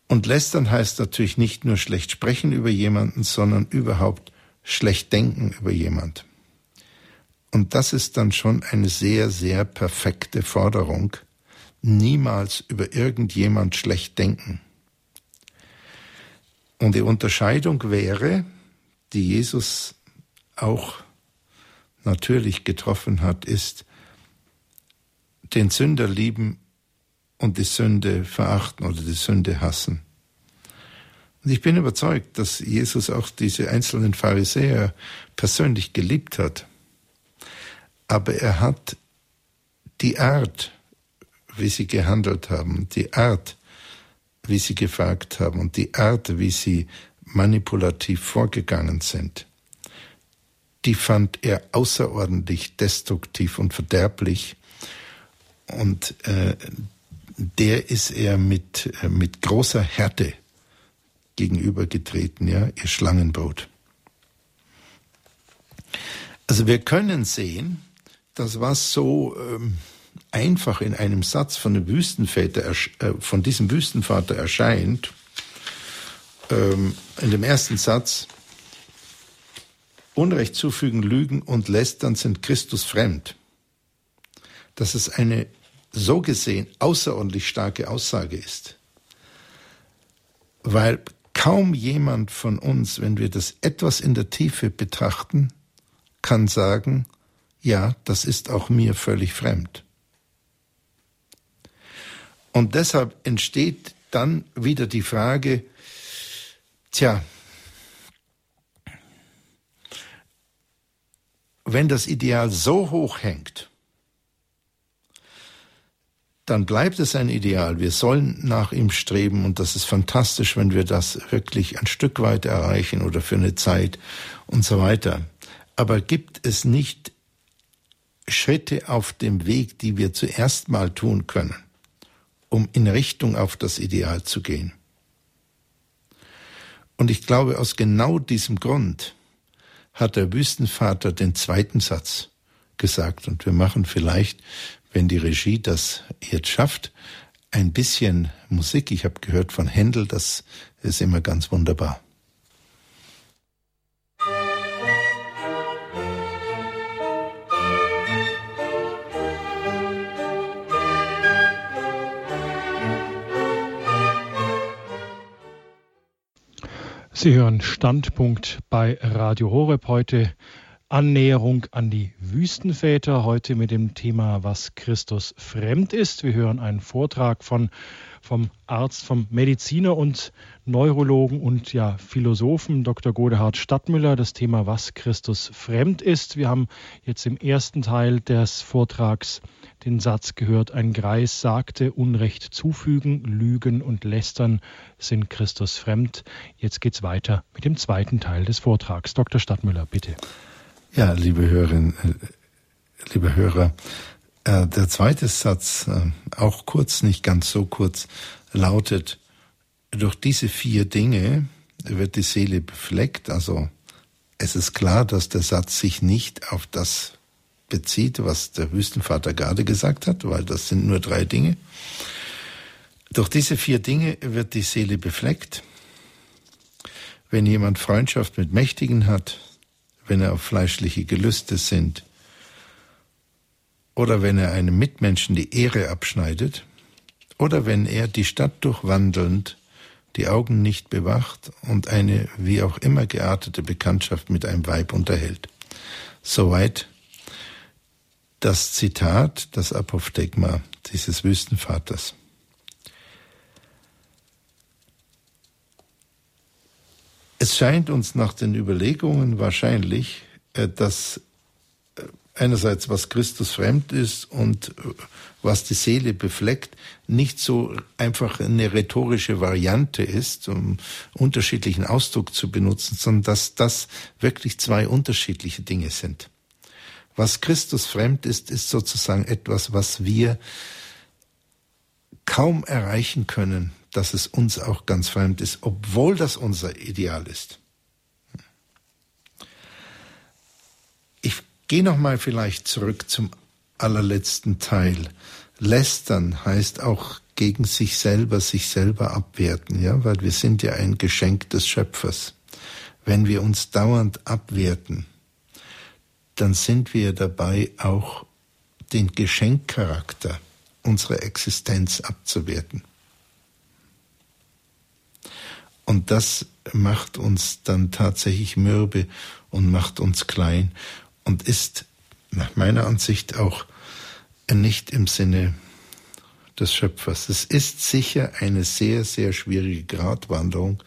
Und lästern heißt natürlich nicht nur schlecht sprechen über jemanden, sondern überhaupt schlecht denken über jemand. Und das ist dann schon eine sehr, sehr perfekte Forderung. Niemals über irgendjemand schlecht denken. Und die Unterscheidung wäre, die Jesus auch natürlich getroffen hat, ist, den Sünder lieben und die Sünde verachten oder die Sünde hassen. Und ich bin überzeugt, dass Jesus auch diese einzelnen Pharisäer persönlich geliebt hat. Aber er hat die Art, wie sie gehandelt haben, die Art, wie sie gefragt haben und die Art, wie sie manipulativ vorgegangen sind, die fand er außerordentlich destruktiv und verderblich. Und äh, der ist er mit, äh, mit großer Härte gegenübergetreten, ja, ihr Schlangenbrot. Also wir können sehen, dass was so ähm, einfach in einem Satz von, dem Wüstenväter, äh, von diesem Wüstenvater erscheint, ähm, in dem ersten Satz, Unrecht zufügen, Lügen und Lästern sind Christus fremd. Dass es eine so gesehen außerordentlich starke Aussage ist. Weil kaum jemand von uns, wenn wir das etwas in der Tiefe betrachten, kann sagen, ja, das ist auch mir völlig fremd. Und deshalb entsteht dann wieder die Frage, tja, wenn das Ideal so hoch hängt, dann bleibt es ein Ideal. Wir sollen nach ihm streben und das ist fantastisch, wenn wir das wirklich ein Stück weit erreichen oder für eine Zeit und so weiter. Aber gibt es nicht Schritte auf dem Weg, die wir zuerst mal tun können, um in Richtung auf das Ideal zu gehen? Und ich glaube, aus genau diesem Grund hat der Wüstenvater den zweiten Satz gesagt. Und wir machen vielleicht wenn die Regie das jetzt schafft, ein bisschen Musik. Ich habe gehört von Händel, das ist immer ganz wunderbar. Sie hören Standpunkt bei Radio Horeb heute Annäherung an die Wüstenväter. Heute mit dem Thema, was Christus fremd ist. Wir hören einen Vortrag von, vom Arzt, vom Mediziner und Neurologen und ja, Philosophen Dr. Godehard Stadtmüller. Das Thema, was Christus fremd ist. Wir haben jetzt im ersten Teil des Vortrags den Satz gehört, ein Greis sagte, Unrecht zufügen, Lügen und Lästern sind Christus fremd. Jetzt geht's weiter mit dem zweiten Teil des Vortrags. Dr. Stadtmüller, bitte. Ja, liebe Hörerinnen, äh, liebe Hörer, äh, der zweite Satz, äh, auch kurz, nicht ganz so kurz, lautet, durch diese vier Dinge wird die Seele befleckt. Also es ist klar, dass der Satz sich nicht auf das bezieht, was der Wüstenvater gerade gesagt hat, weil das sind nur drei Dinge. Durch diese vier Dinge wird die Seele befleckt. Wenn jemand Freundschaft mit Mächtigen hat, wenn er auf fleischliche Gelüste sind, oder wenn er einem Mitmenschen die Ehre abschneidet, oder wenn er die Stadt durchwandelnd die Augen nicht bewacht und eine wie auch immer geartete Bekanntschaft mit einem Weib unterhält. Soweit das Zitat, das Apophthegma dieses Wüstenvaters. Es scheint uns nach den Überlegungen wahrscheinlich, äh, dass äh, einerseits was Christus fremd ist und äh, was die Seele befleckt, nicht so einfach eine rhetorische Variante ist, um unterschiedlichen Ausdruck zu benutzen, sondern dass das wirklich zwei unterschiedliche Dinge sind. Was Christus fremd ist, ist sozusagen etwas, was wir kaum erreichen können, dass es uns auch ganz fremd ist, obwohl das unser Ideal ist. Ich gehe noch mal vielleicht zurück zum allerletzten Teil. Lästern heißt auch gegen sich selber, sich selber abwerten, ja, weil wir sind ja ein Geschenk des Schöpfers. Wenn wir uns dauernd abwerten, dann sind wir dabei auch den Geschenkcharakter unserer Existenz abzuwerten. Und das macht uns dann tatsächlich mürbe und macht uns klein und ist nach meiner Ansicht auch nicht im Sinne des Schöpfers. Es ist sicher eine sehr, sehr schwierige Gratwanderung,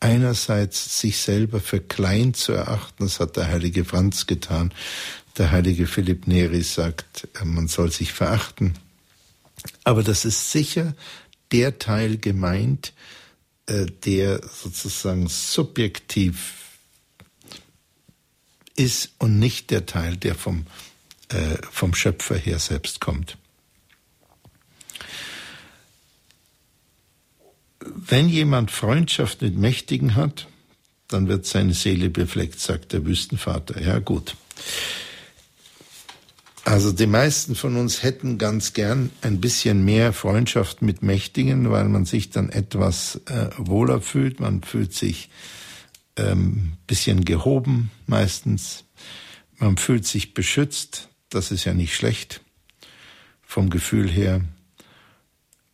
einerseits sich selber für klein zu erachten, das hat der heilige Franz getan, der heilige Philipp Neri sagt, äh, man soll sich verachten. Aber das ist sicher der Teil gemeint, äh, der sozusagen subjektiv ist und nicht der Teil, der vom, äh, vom Schöpfer her selbst kommt. Wenn jemand Freundschaft mit Mächtigen hat, dann wird seine Seele befleckt, sagt der Wüstenvater. Ja gut. Also die meisten von uns hätten ganz gern ein bisschen mehr Freundschaft mit Mächtigen, weil man sich dann etwas äh, wohler fühlt. Man fühlt sich ähm, bisschen gehoben meistens. Man fühlt sich beschützt. Das ist ja nicht schlecht vom Gefühl her.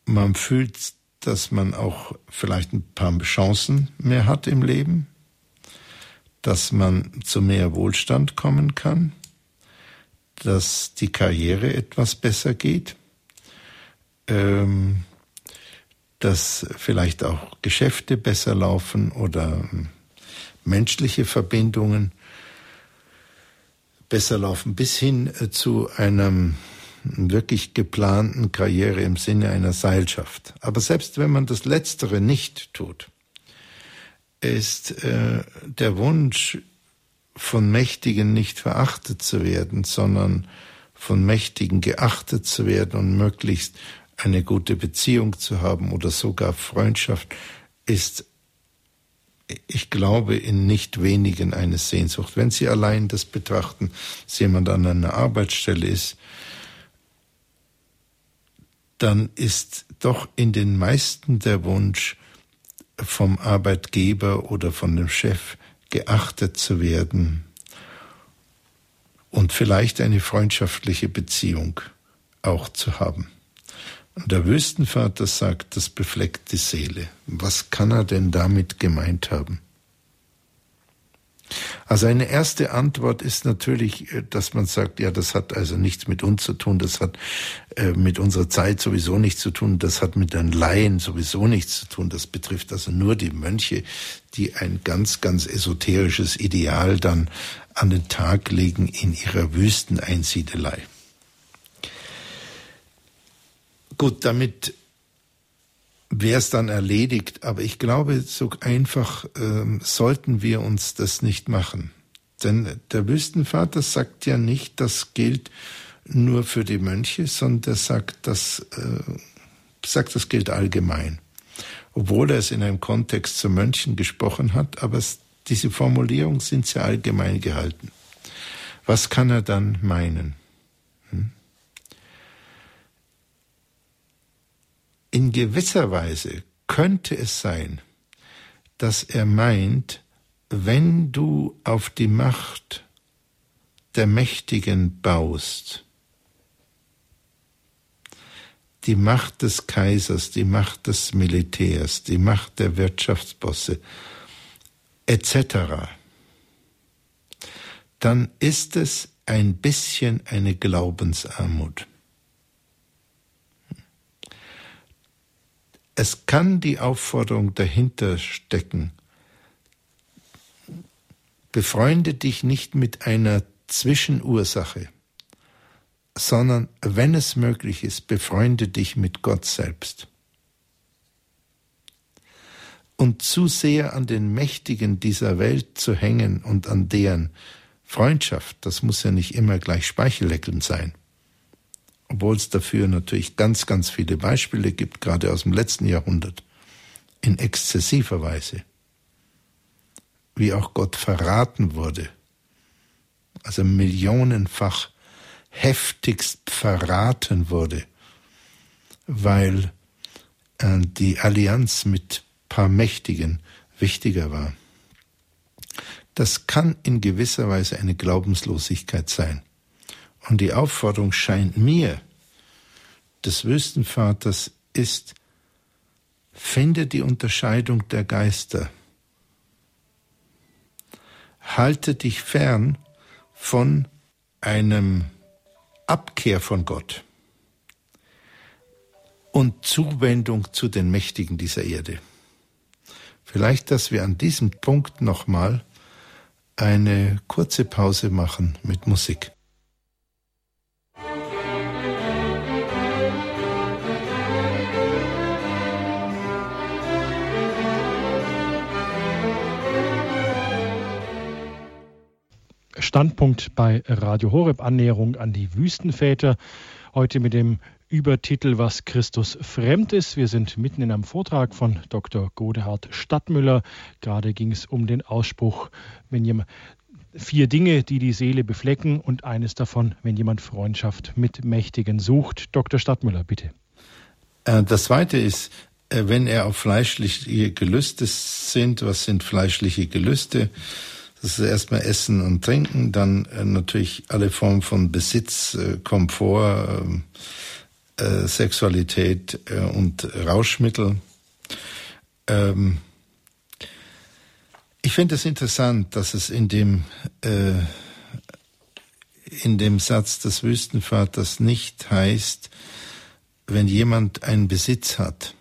Man fühlt, dass man auch vielleicht ein paar Chancen mehr hat im Leben, dass man zu mehr Wohlstand kommen kann dass die Karriere etwas besser geht, ähm, dass vielleicht auch Geschäfte besser laufen oder menschliche Verbindungen besser laufen, bis hin äh, zu einem wirklich geplanten Karriere im Sinne einer Seilschaft. Aber selbst wenn man das Letztere nicht tut, ist äh, der Wunsch von Mächtigen nicht verachtet zu werden, sondern von Mächtigen geachtet zu werden und möglichst eine gute Beziehung zu haben oder sogar Freundschaft ist, ich glaube, in nicht wenigen eine Sehnsucht. Wenn Sie allein das betrachten, dass jemand an einer Arbeitsstelle ist, dann ist doch in den meisten der Wunsch vom Arbeitgeber oder von dem Chef geachtet zu werden und vielleicht eine freundschaftliche Beziehung auch zu haben. Und der Wüstenvater sagt, das befleckt die Seele. Was kann er denn damit gemeint haben? Also eine erste Antwort ist natürlich, äh, dass man sagt, ja, das hat also nichts mit uns zu tun, das hat äh, mit unserer Zeit sowieso nichts zu tun, das hat mit den Laien sowieso nichts zu tun, das betrifft also nur die Mönche, die ein ganz, ganz esoterisches Ideal dann an den Tag legen in ihrer Wüsteneinsiedelei. Gut, damit wäre es dann erledigt. Aber ich glaube, so einfach ähm, sollten wir uns das nicht machen. Denn der Wüstenvater sagt ja nicht, das gilt nur für die Mönche, sondern er sagt, das, äh, sagt, das gilt allgemein. Obwohl er es in einem Kontext zu Mönchen gesprochen hat, aber es, diese Formulierung sind sehr allgemein gehalten. Was kann er dann meinen? In gewisser Weise könnte es sein, dass er meint, wenn du auf die Macht der Mächtigen baust, die Macht des Kaisers, die Macht des Militärs, die Macht der Wirtschaftsbosse etc., dann ist es ein bisschen eine Glaubensarmut. Es kann die Aufforderung dahinter stecken, befreunde dich nicht mit einer Zwischenursache, sondern wenn es möglich ist, befreunde dich mit Gott selbst. Und zu sehr an den Mächtigen dieser Welt zu hängen und an deren Freundschaft, das muss ja nicht immer gleich speichelleckelnd sein obwohl es dafür natürlich ganz, ganz viele Beispiele gibt, gerade aus dem letzten Jahrhundert, in exzessiver Weise, wie auch Gott verraten wurde, also millionenfach heftigst verraten wurde, weil äh, die Allianz mit paar Mächtigen wichtiger war. Das kann in gewisser Weise eine Glaubenslosigkeit sein. Und die Aufforderung scheint mir des Wüstenvaters ist, finde die Unterscheidung der Geister. Halte dich fern von einem Abkehr von Gott und Zuwendung zu den Mächtigen dieser Erde. Vielleicht, dass wir an diesem Punkt nochmal eine kurze Pause machen mit Musik. Standpunkt bei Radio Horeb Annäherung an die Wüstenväter. Heute mit dem Übertitel Was Christus fremd ist. Wir sind mitten in einem Vortrag von Dr. Godehard Stadtmüller. Gerade ging es um den Ausspruch, wenn jemand vier Dinge, die die Seele beflecken und eines davon, wenn jemand Freundschaft mit Mächtigen sucht. Dr. Stadtmüller, bitte. Äh, das zweite ist, äh, wenn er auf fleischliche Gelüste sind, was sind fleischliche Gelüste? Das ist erstmal Essen und Trinken, dann äh, natürlich alle Formen von Besitz, äh, Komfort, ähm, äh, Sexualität und Rauschmittel. Ähm, ich finde es interessant, dass es in dem in dem Satz des Wüstenvaters nicht heißt, wenn jemand einen Besitz hat.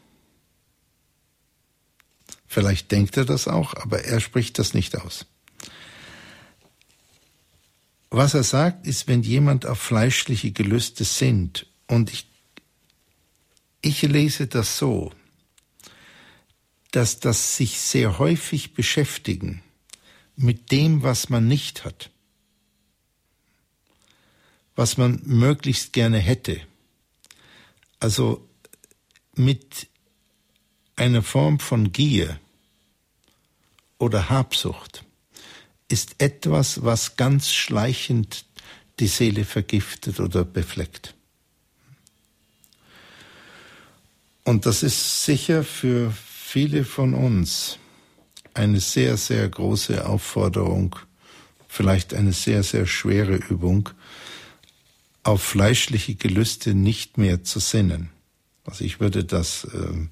Vielleicht denkt er das auch, aber er spricht das nicht aus. Was er sagt, ist, wenn jemand auf fleischliche Gelüste sinnt, und ich, ich lese das so, dass das sich sehr häufig beschäftigen mit dem, was man nicht hat, was man möglichst gerne hätte, also mit einer Form von Gier oder Habsucht ist etwas, was ganz schleichend die Seele vergiftet oder befleckt. Und das ist sicher für viele von uns eine sehr, sehr große Aufforderung, vielleicht eine sehr, sehr schwere Übung, auf fleischliche Gelüste nicht mehr zu sinnen. Also ich würde das äh,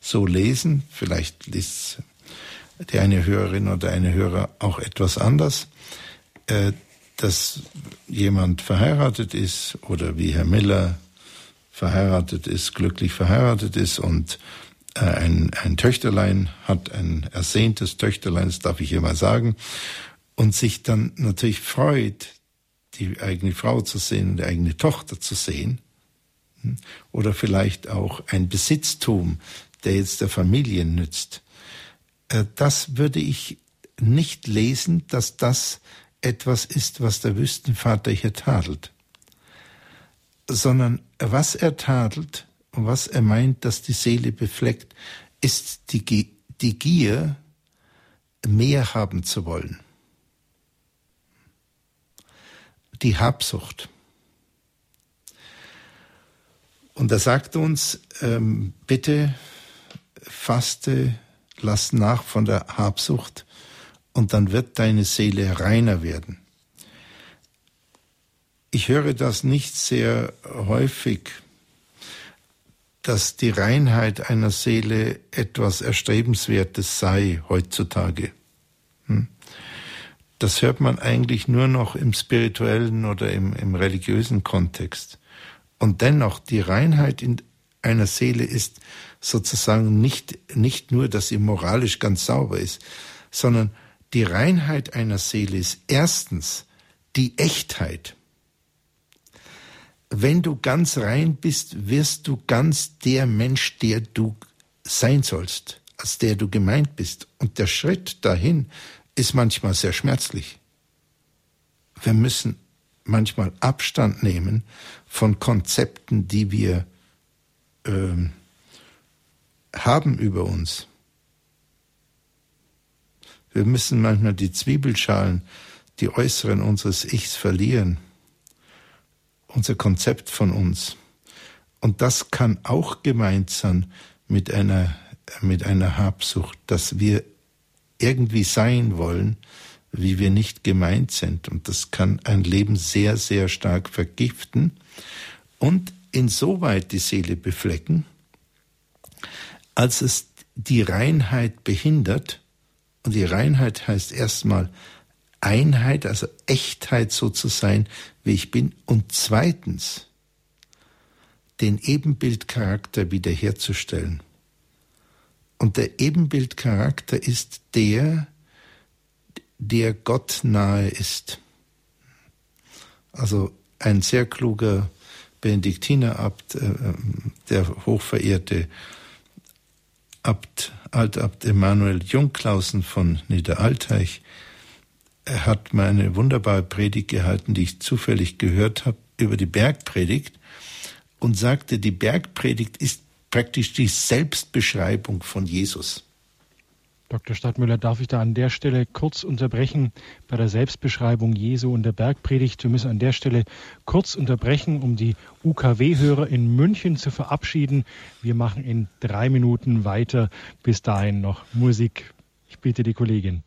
so lesen, vielleicht liest die eine Hörerin oder eine Hörer auch etwas anders, äh, dass jemand verheiratet ist oder wie Herr Miller verheiratet ist, glücklich verheiratet ist und äh, ein, ein Töchterlein hat, ein ersehntes Töchterlein, das darf ich hier mal sagen, und sich dann natürlich freut, die eigene Frau zu sehen, die eigene Tochter zu sehen, hm, oder vielleicht auch ein Besitztum, der jetzt der Familie nützt, das würde ich nicht lesen, dass das etwas ist, was der Wüstenvater hier tadelt, sondern was er tadelt und was er meint, dass die Seele befleckt, ist die, die Gier, mehr haben zu wollen. Die Habsucht. Und er sagt uns, ähm, bitte faste, lass nach von der Habsucht und dann wird deine Seele reiner werden. Ich höre das nicht sehr häufig, dass die Reinheit einer Seele etwas Erstrebenswertes sei heutzutage. Hm? Das hört man eigentlich nur noch im spirituellen oder im, im religiösen Kontext. Und dennoch, die Reinheit in einer Seele ist sozusagen nicht, nicht nur, dass sie moralisch ganz sauber ist, sondern die Reinheit einer Seele ist erstens die Echtheit wenn du ganz rein bist, wirst du ganz der Mensch, der du sein sollst, als der du gemeint bist. Und der Schritt dahin ist manchmal sehr schmerzlich. Wir müssen manchmal Abstand nehmen von Konzepten, die wir ähm, haben über uns. Wir müssen manchmal die Zwiebelschalen, die äußeren unseres Ichs verlieren unser Konzept von uns. Und das kann auch gemeint sein mit einer, mit einer Habsucht, dass wir irgendwie sein wollen, wie wir nicht gemeint sind. Und das kann ein Leben sehr, sehr stark vergiften und insoweit die Seele beflecken, als es die Reinheit behindert. Und die Reinheit heißt erstmal Einheit, also Echtheit so zu sein, wie ich bin. Und zweitens, den Ebenbildcharakter wiederherzustellen. Und der Ebenbildcharakter ist der, der Gott nahe ist. Also ein sehr kluger Benediktinerabt, äh, der hochverehrte Abt, Altabt Emanuel Jungklausen von Niederalteich, er hat mir eine wunderbare Predigt gehalten, die ich zufällig gehört habe, über die Bergpredigt und sagte, die Bergpredigt ist praktisch die Selbstbeschreibung von Jesus. Dr. Stadtmüller, darf ich da an der Stelle kurz unterbrechen bei der Selbstbeschreibung Jesu und der Bergpredigt? Wir müssen an der Stelle kurz unterbrechen, um die UKW-Hörer in München zu verabschieden. Wir machen in drei Minuten weiter. Bis dahin noch Musik. Ich bitte die Kollegin.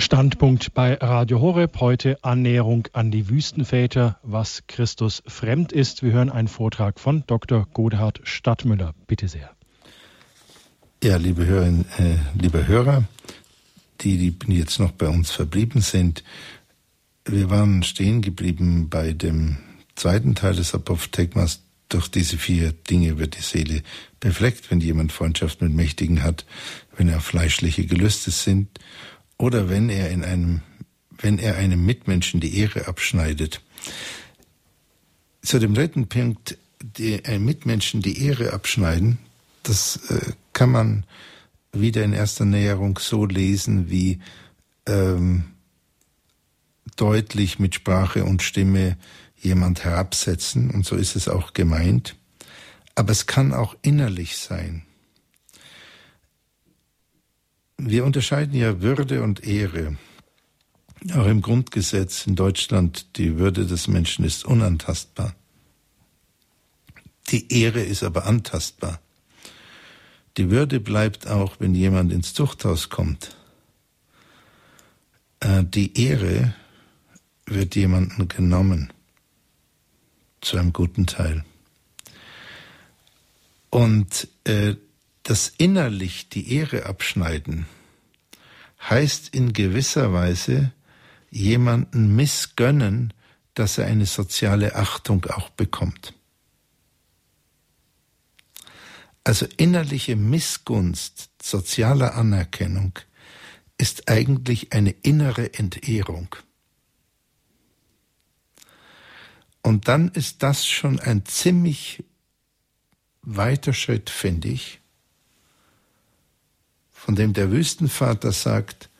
Standpunkt bei Radio Horeb. Heute Annäherung an die Wüstenväter, was Christus fremd ist. Wir hören einen Vortrag von Dr. Godehard Stadtmüller. Bitte sehr. Ja, liebe Hörerinnen, äh, liebe Hörer, die, die jetzt noch bei uns verblieben sind, wir waren stehen geblieben bei dem zweiten Teil des Apophthegmas. Durch diese vier Dinge wird die Seele befleckt, wenn jemand Freundschaft mit Mächtigen hat, wenn er fleischliche Gelüste sind oder wenn er in einem, wenn er einem Mitmenschen die Ehre abschneidet. Zu dem dritten Punkt, die, einem Mitmenschen die Ehre abschneiden, das äh, kann man wieder in erster Näherung so lesen wie ähm, deutlich mit Sprache und Stimme jemand herabsetzen, und so ist es auch gemeint. Aber es kann auch innerlich sein. Wir unterscheiden ja Würde und Ehre. Auch im Grundgesetz in Deutschland, die Würde des Menschen ist unantastbar. Die Ehre ist aber antastbar. Die Würde bleibt auch, wenn jemand ins Zuchthaus kommt. Äh, die Ehre wird jemandem genommen, zu einem guten Teil. Und äh, das innerlich die Ehre abschneiden heißt in gewisser Weise jemanden missgönnen, dass er eine soziale Achtung auch bekommt. Also innerliche Missgunst sozialer Anerkennung ist eigentlich eine innere Entehrung. Und dann ist das schon ein ziemlich weiter Schritt, finde ich, von dem der Wüstenvater sagt,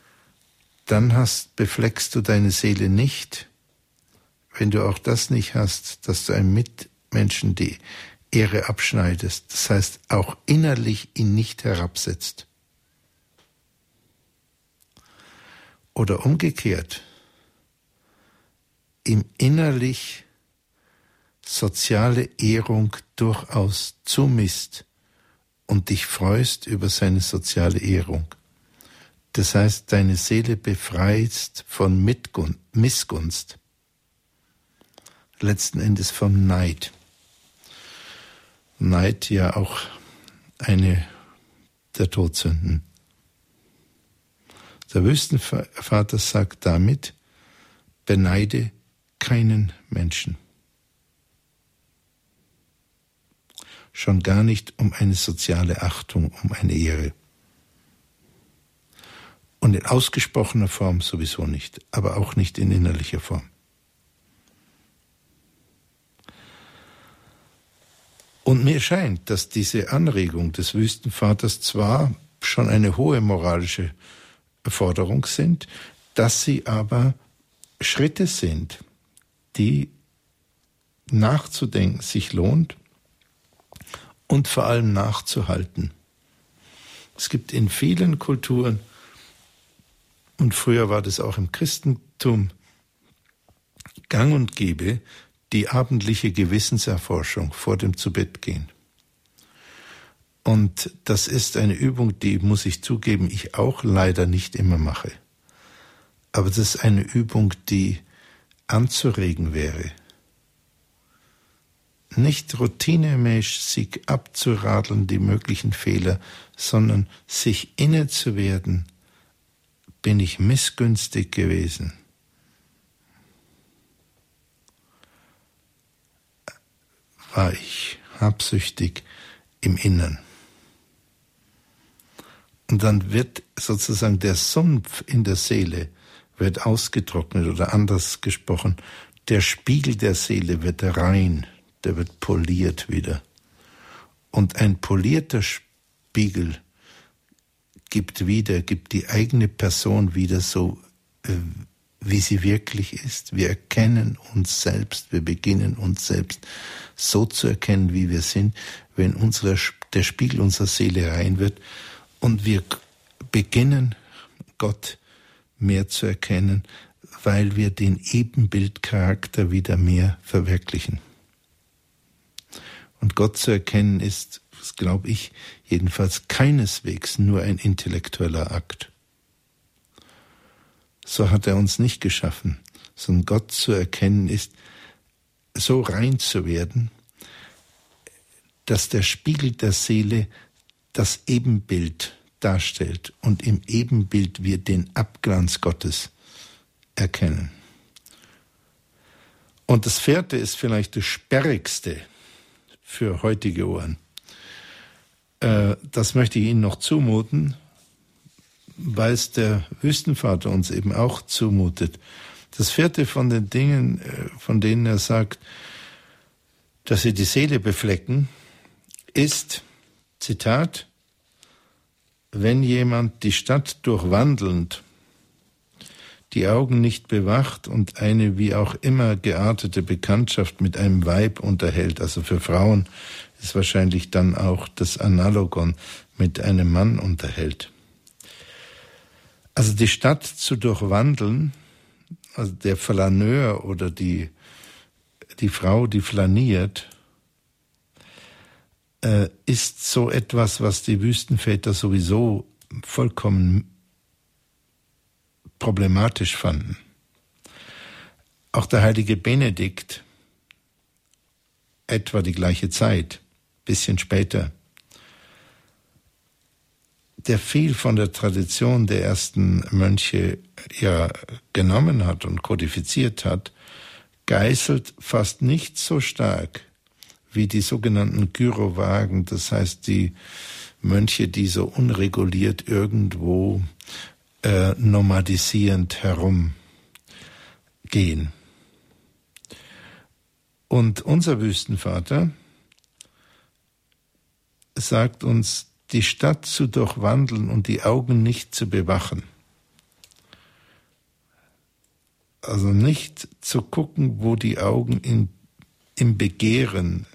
dann hast, befleckst du deine Seele nicht, wenn du auch das nicht hast, dass du einem Mitmenschen die Ehre abschneidest, das heißt auch innerlich ihn nicht herabsetzt. Oder umgekehrt, ihm innerlich soziale Ehrung durchaus zumisst und dich freust über seine soziale Ehrung. Das heißt, deine Seele befreist von Mitgun Missgunst, letzten Endes vom Neid. Neid ja auch eine der Todsünden. Der Wüstenvater sagt damit, beneide keinen Menschen. Schon gar nicht um eine soziale Achtung, um eine Ehre. Und in ausgesprochener Form sowieso nicht, aber auch nicht in innerlicher Form. Und mir scheint, dass diese Anregung des Wüstenvaters zwar schon eine hohe moralische Forderung sind, dass sie aber Schritte sind, die nachzudenken sich lohnt und vor allem nachzuhalten. Es gibt in vielen Kulturen, und früher war das auch im Christentum, gang und gäbe, die abendliche Gewissenserforschung vor dem Zubettgehen. Und das ist eine Übung, die, muss ich zugeben, ich auch leider nicht immer mache. Aber das ist eine Übung, die anzuregen wäre. Nicht routinemäßig sich abzuradeln, die möglichen Fehler, sondern sich inne zu werden, bin ich missgünstig gewesen. war ich habsüchtig im Innern. Und dann wird sozusagen der Sumpf in der Seele wird ausgetrocknet oder anders gesprochen, der Spiegel der Seele wird rein, der wird poliert wieder. Und ein polierter Spiegel gibt wieder, gibt die eigene Person wieder so, äh, wie sie wirklich ist. Wir erkennen uns selbst, wir beginnen uns selbst so zu erkennen, wie wir sind, wenn unsere, der Spiegel unserer Seele rein wird und wir beginnen, Gott mehr zu erkennen, weil wir den Ebenbildcharakter wieder mehr verwirklichen. Und Gott zu erkennen ist, glaube ich, jedenfalls keineswegs nur ein intellektueller Akt so hat er uns nicht geschaffen, sondern Gott zu erkennen ist, so rein zu werden, dass der Spiegel der Seele das Ebenbild darstellt und im Ebenbild wir den Abglanz Gottes erkennen. Und das vierte ist vielleicht das sperrigste für heutige Ohren. Äh, das möchte ich Ihnen noch zumuten, weil es der Wüstenvater uns eben auch zumutet. Das vierte von den Dingen, äh, von denen er sagt, dass sie die Seele beflecken, ist, Zitat, wenn jemand die Stadt durchwandelnd die Augen nicht bewacht und eine wie auch immer geartete Bekanntschaft mit einem Weib unterhält, also für Frauen ist wahrscheinlich dann auch das Analogon mit einem Mann unterhält. Also die Stadt zu durchwandeln, also der Flaneur oder die, die Frau, die flaniert, äh, ist so etwas, was die Wüstenväter sowieso vollkommen problematisch fanden. Auch der heilige Benedikt, etwa die gleiche Zeit, bisschen später, der viel von der Tradition der ersten Mönche ja genommen hat und kodifiziert hat, geißelt fast nicht so stark wie die sogenannten Gyrowagen, das heißt die Mönche, die so unreguliert irgendwo äh, nomadisierend herumgehen. Und unser Wüstenvater sagt uns, die Stadt zu durchwandeln und die Augen nicht zu bewachen. Also nicht zu gucken, wo die Augen in, im Begehren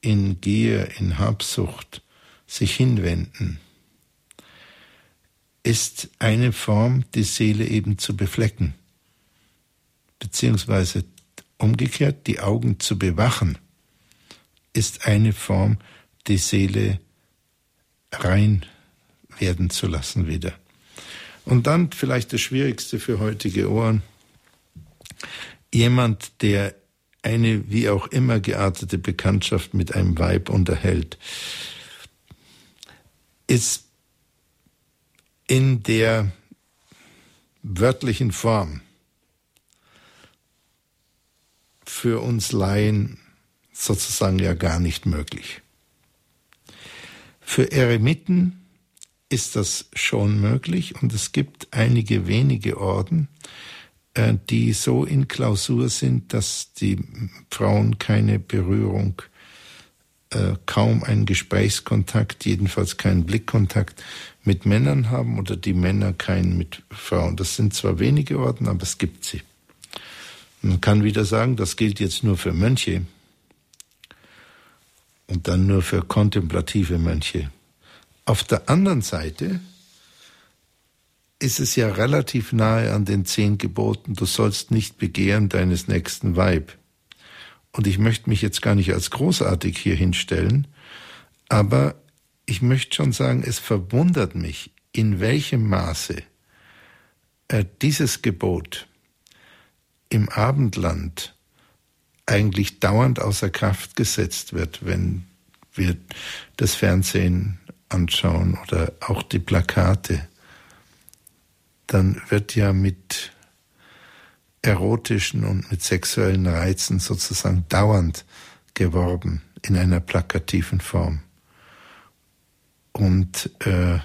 in Gier, in Habsucht sich hinwenden, ist eine Form, die Seele eben zu beflecken, beziehungsweise umgekehrt die Augen zu bewachen, ist eine Form, die Seele rein werden zu lassen wieder. Und dann vielleicht das Schwierigste für heutige Ohren. Jemand, der eine wie auch immer geartete Bekanntschaft mit einem Weib unterhält, ist in der wörtlichen Form für uns Laien sozusagen ja gar nicht möglich. Für Eremiten ist das schon möglich und es gibt einige wenige Orden, äh, die so in Klausur sind, dass die Frauen keine Berührung, äh, kaum einen Gesprächskontakt, jedenfalls keinen Blickkontakt mit Männern haben oder die Männer keinen mit Frauen. Das sind zwar wenige Orden, aber es gibt sie. Man kann wieder sagen, das gilt jetzt nur für Mönche und dann nur für kontemplative Mönche. Auf der anderen Seite ist es ja relativ nahe an den zehn Geboten, du sollst nicht begehren deines nächsten Weib. Und ich möchte mich jetzt gar nicht als großartig hier hinstellen, aber ich möchte schon sagen, es verwundert mich, in welchem Maße äh, dieses Gebot im Abendland eigentlich dauernd außer Kraft gesetzt wird, wenn wir das Fernsehen anschauen oder auch die Plakate, dann wird ja mit erotischen und mit sexuellen Reizen sozusagen dauernd geworben in einer plakativen Form. Und äh,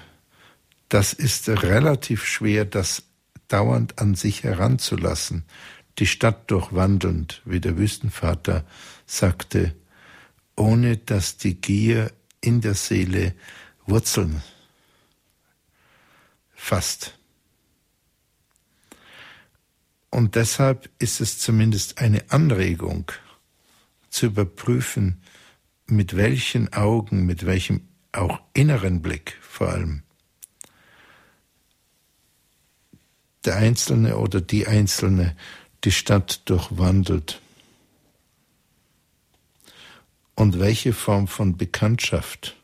das ist relativ schwer, das dauernd an sich heranzulassen, die Stadt durchwandelnd, wie der Wüstenvater sagte, ohne dass die Gier in der Seele Wurzeln fasst. Und deshalb ist es zumindest eine Anregung zu überprüfen, mit welchen Augen, mit welchem auch inneren Blick vor allem der Einzelne oder die Einzelne die Stadt durchwandelt und welche Form von Bekanntschaft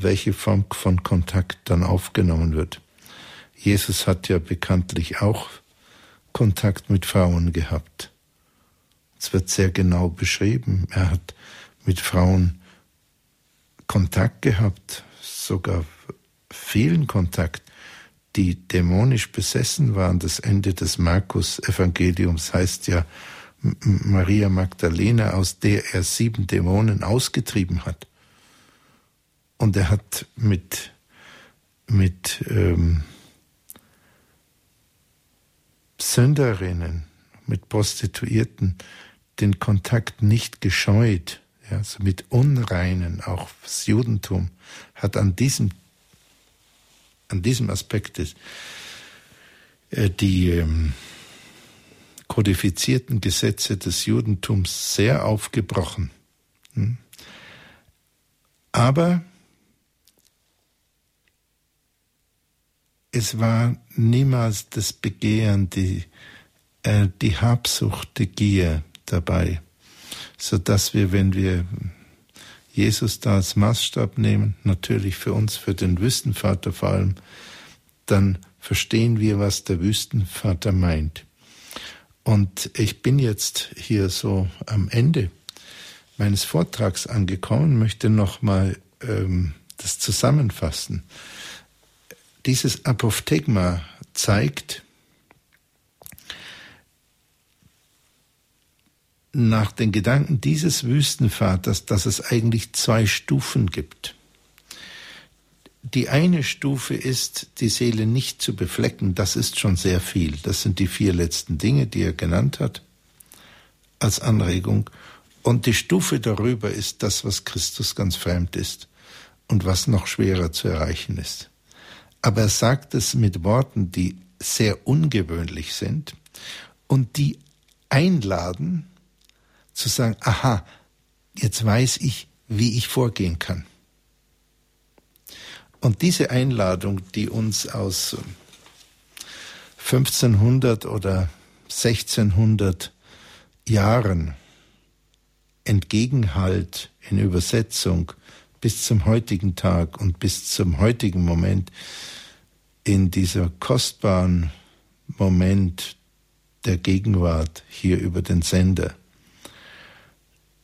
welche Form von Kontakt dann aufgenommen wird. Jesus hat ja bekanntlich auch Kontakt mit Frauen gehabt. Es wird sehr genau beschrieben. Er hat mit Frauen Kontakt gehabt, sogar vielen Kontakt, die dämonisch besessen waren. Das Ende des Markus-Evangeliums heißt ja Maria Magdalena, aus der er sieben Dämonen ausgetrieben hat. Und er hat mit, mit ähm, Sünderinnen, mit Prostituierten den Kontakt nicht gescheut. Also mit Unreinen, auch das Judentum hat an diesem, an diesem Aspekt des, äh, die ähm, kodifizierten Gesetze des Judentums sehr aufgebrochen. Hm? Aber es war niemals das Begehren, die, äh, die Habsucht, die Gier dabei, so dass wir, wenn wir Jesus da als Maßstab nehmen, natürlich für uns, für den Wüstenvater vor allem, dann verstehen wir, was der Wüstenvater meint. Und ich bin jetzt hier so am Ende meines Vortrags angekommen, möchte nochmal ähm, das zusammenfassen. Dieses Apophthegma zeigt nach den Gedanken dieses Wüstenvaters, dass es eigentlich zwei Stufen gibt. Die eine Stufe ist, die Seele nicht zu beflecken, das ist schon sehr viel. Das sind die vier letzten Dinge, die er genannt hat, als Anregung. Und die Stufe darüber ist das, was Christus ganz fremd ist und was noch schwerer zu erreichen ist aber er sagt es mit Worten, die sehr ungewöhnlich sind und die einladen zu sagen, aha, jetzt weiß ich, wie ich vorgehen kann. Und diese Einladung, die uns aus 1500 oder 1600 Jahren entgegenhalt in Übersetzung bis zum heutigen Tag und bis zum heutigen Moment in dieser kostbaren Moment der Gegenwart hier über den Sender.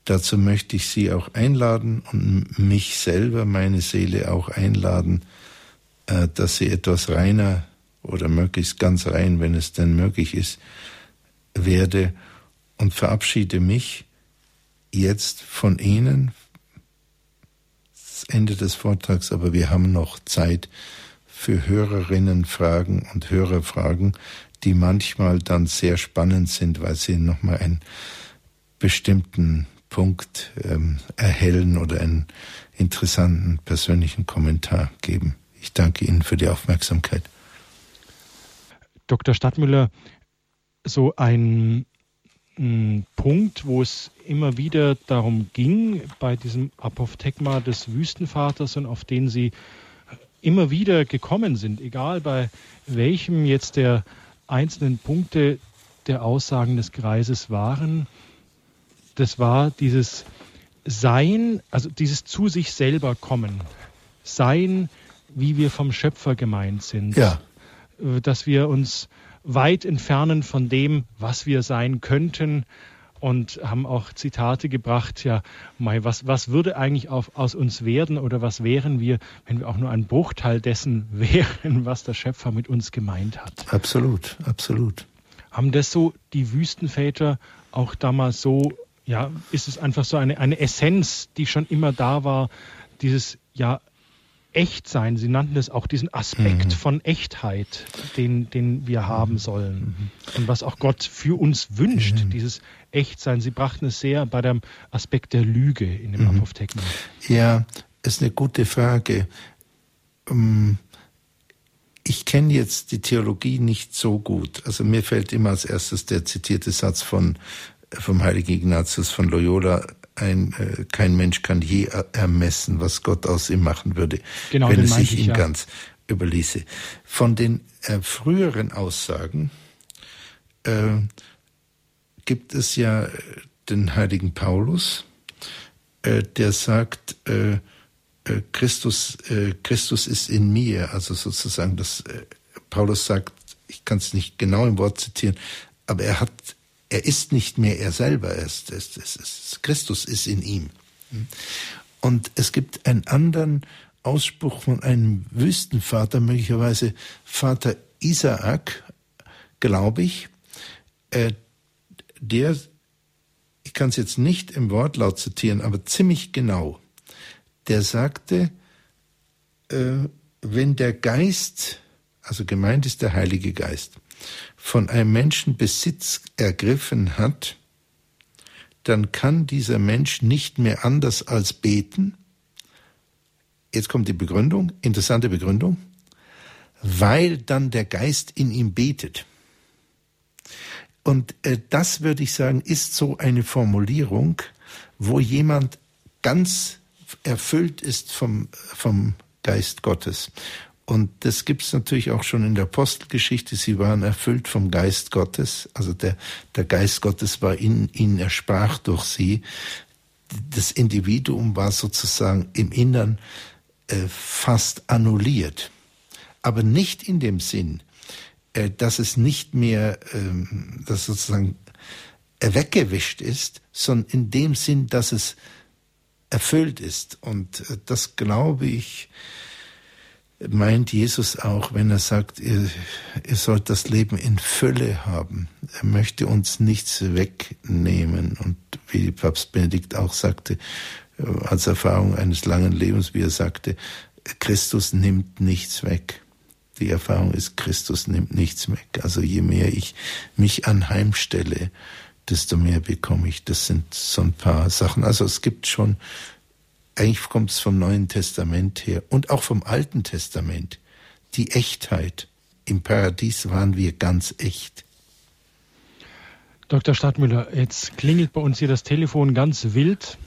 Dazu möchte ich Sie auch einladen und mich selber, meine Seele auch einladen, äh, dass sie etwas reiner oder möglichst ganz rein, wenn es denn möglich ist, werde und verabschiede mich jetzt von Ihnen. Das Ende des Vortrags, aber wir haben noch Zeit für Hörerinnenfragen und Hörerfragen, die manchmal dann sehr spannend sind, weil sie nochmal einen bestimmten Punkt ähm, erhellen oder einen interessanten persönlichen Kommentar geben. Ich danke Ihnen für die Aufmerksamkeit. Dr. Stadtmüller, so ein, ein Punkt, wo es immer wieder darum ging, bei diesem Apophthegma des Wüstenvaters und auf den Sie immer wieder gekommen sind, egal bei welchem jetzt der einzelnen Punkte der Aussagen des Kreises waren, das war dieses Sein, also dieses zu sich selber kommen. Sein, wie wir vom Schöpfer gemeint sind. Ja. Dass wir uns weit entfernen von dem, was wir sein könnten und haben auch Zitate gebracht, ja, Mai, was, was würde eigentlich auf, aus uns werden oder was wären wir, wenn wir auch nur ein Bruchteil dessen wären, was der Schöpfer mit uns gemeint hat. Absolut, absolut. Haben das so die Wüstenväter auch damals so, ja, ist es einfach so eine, eine Essenz, die schon immer da war, dieses, ja, echt sein. Sie nannten es auch diesen Aspekt mhm. von Echtheit, den, den wir haben mhm. sollen. Mhm. Und was auch Gott für uns wünscht, mhm. dieses Echtsein. Sie brachten es sehr bei dem Aspekt der Lüge in dem mhm. Apophthegma. Ja, ist eine gute Frage. Ähm, ich kenne jetzt die Theologie nicht so gut. Also mir fällt immer als erstes der zitierte Satz von vom heiligen Ignatius von Loyola ein, äh, kein Mensch kann je ermessen, was Gott aus ihm machen würde, genau, wenn es sich ich, ihm ja. ganz überließe. Von den äh, früheren Aussagen äh, gibt es ja äh, den heiligen Paulus, äh, der sagt, äh, Christus, Christus ist in mir, also sozusagen, dass Paulus sagt, ich kann es nicht genau im Wort zitieren, aber er hat er ist nicht mehr er selber, er ist, ist, ist, ist, Christus ist in ihm. Und es gibt einen anderen Ausspruch von einem Wüstenvater, möglicherweise Vater Isaak, glaube ich, äh, der, ich kann es jetzt nicht im Wortlaut zitieren, aber ziemlich genau, der sagte, äh, wenn der Geist, also gemeint ist der Heilige Geist, von einem Menschen Besitz ergriffen hat, dann kann dieser Mensch nicht mehr anders als beten. Jetzt kommt die Begründung, interessante Begründung, weil dann der Geist in ihm betet. Und äh, das würde ich sagen, ist so eine Formulierung, wo jemand ganz erfüllt ist vom, vom Geist Gottes. Und das gibt es natürlich auch schon in der Apostelgeschichte. Sie waren erfüllt vom Geist Gottes. Also der, der Geist Gottes war in ihnen, er sprach durch sie. Das Individuum war sozusagen im Innern äh, fast annulliert. Aber nicht in dem Sinn, äh, dass es nicht mehr, äh, dass sozusagen weggewischt ist, sondern in dem Sinn, dass es erfüllt ist. Und äh, das glaube ich, meint Jesus auch, wenn er sagt, ihr, ihr sollt das Leben in Fülle haben. Er möchte uns nichts wegnehmen. Und wie Papst Benedikt auch sagte, äh, als Erfahrung eines langen Lebens, wie er sagte, Christus nimmt nichts weg. Die Erfahrung ist, Christus nimmt nichts weg. Also je mehr ich mich anheimstelle, desto mehr bekomme ich. Das sind so ein paar Sachen. Also es gibt schon eigentlich kommt es vom Neuen Testament her und auch vom Alten Testament. Die Echtheit. Im Paradies waren wir ganz echt. Dr. Stadtmüller, jetzt klingelt bei uns hier das Telefon ganz wild.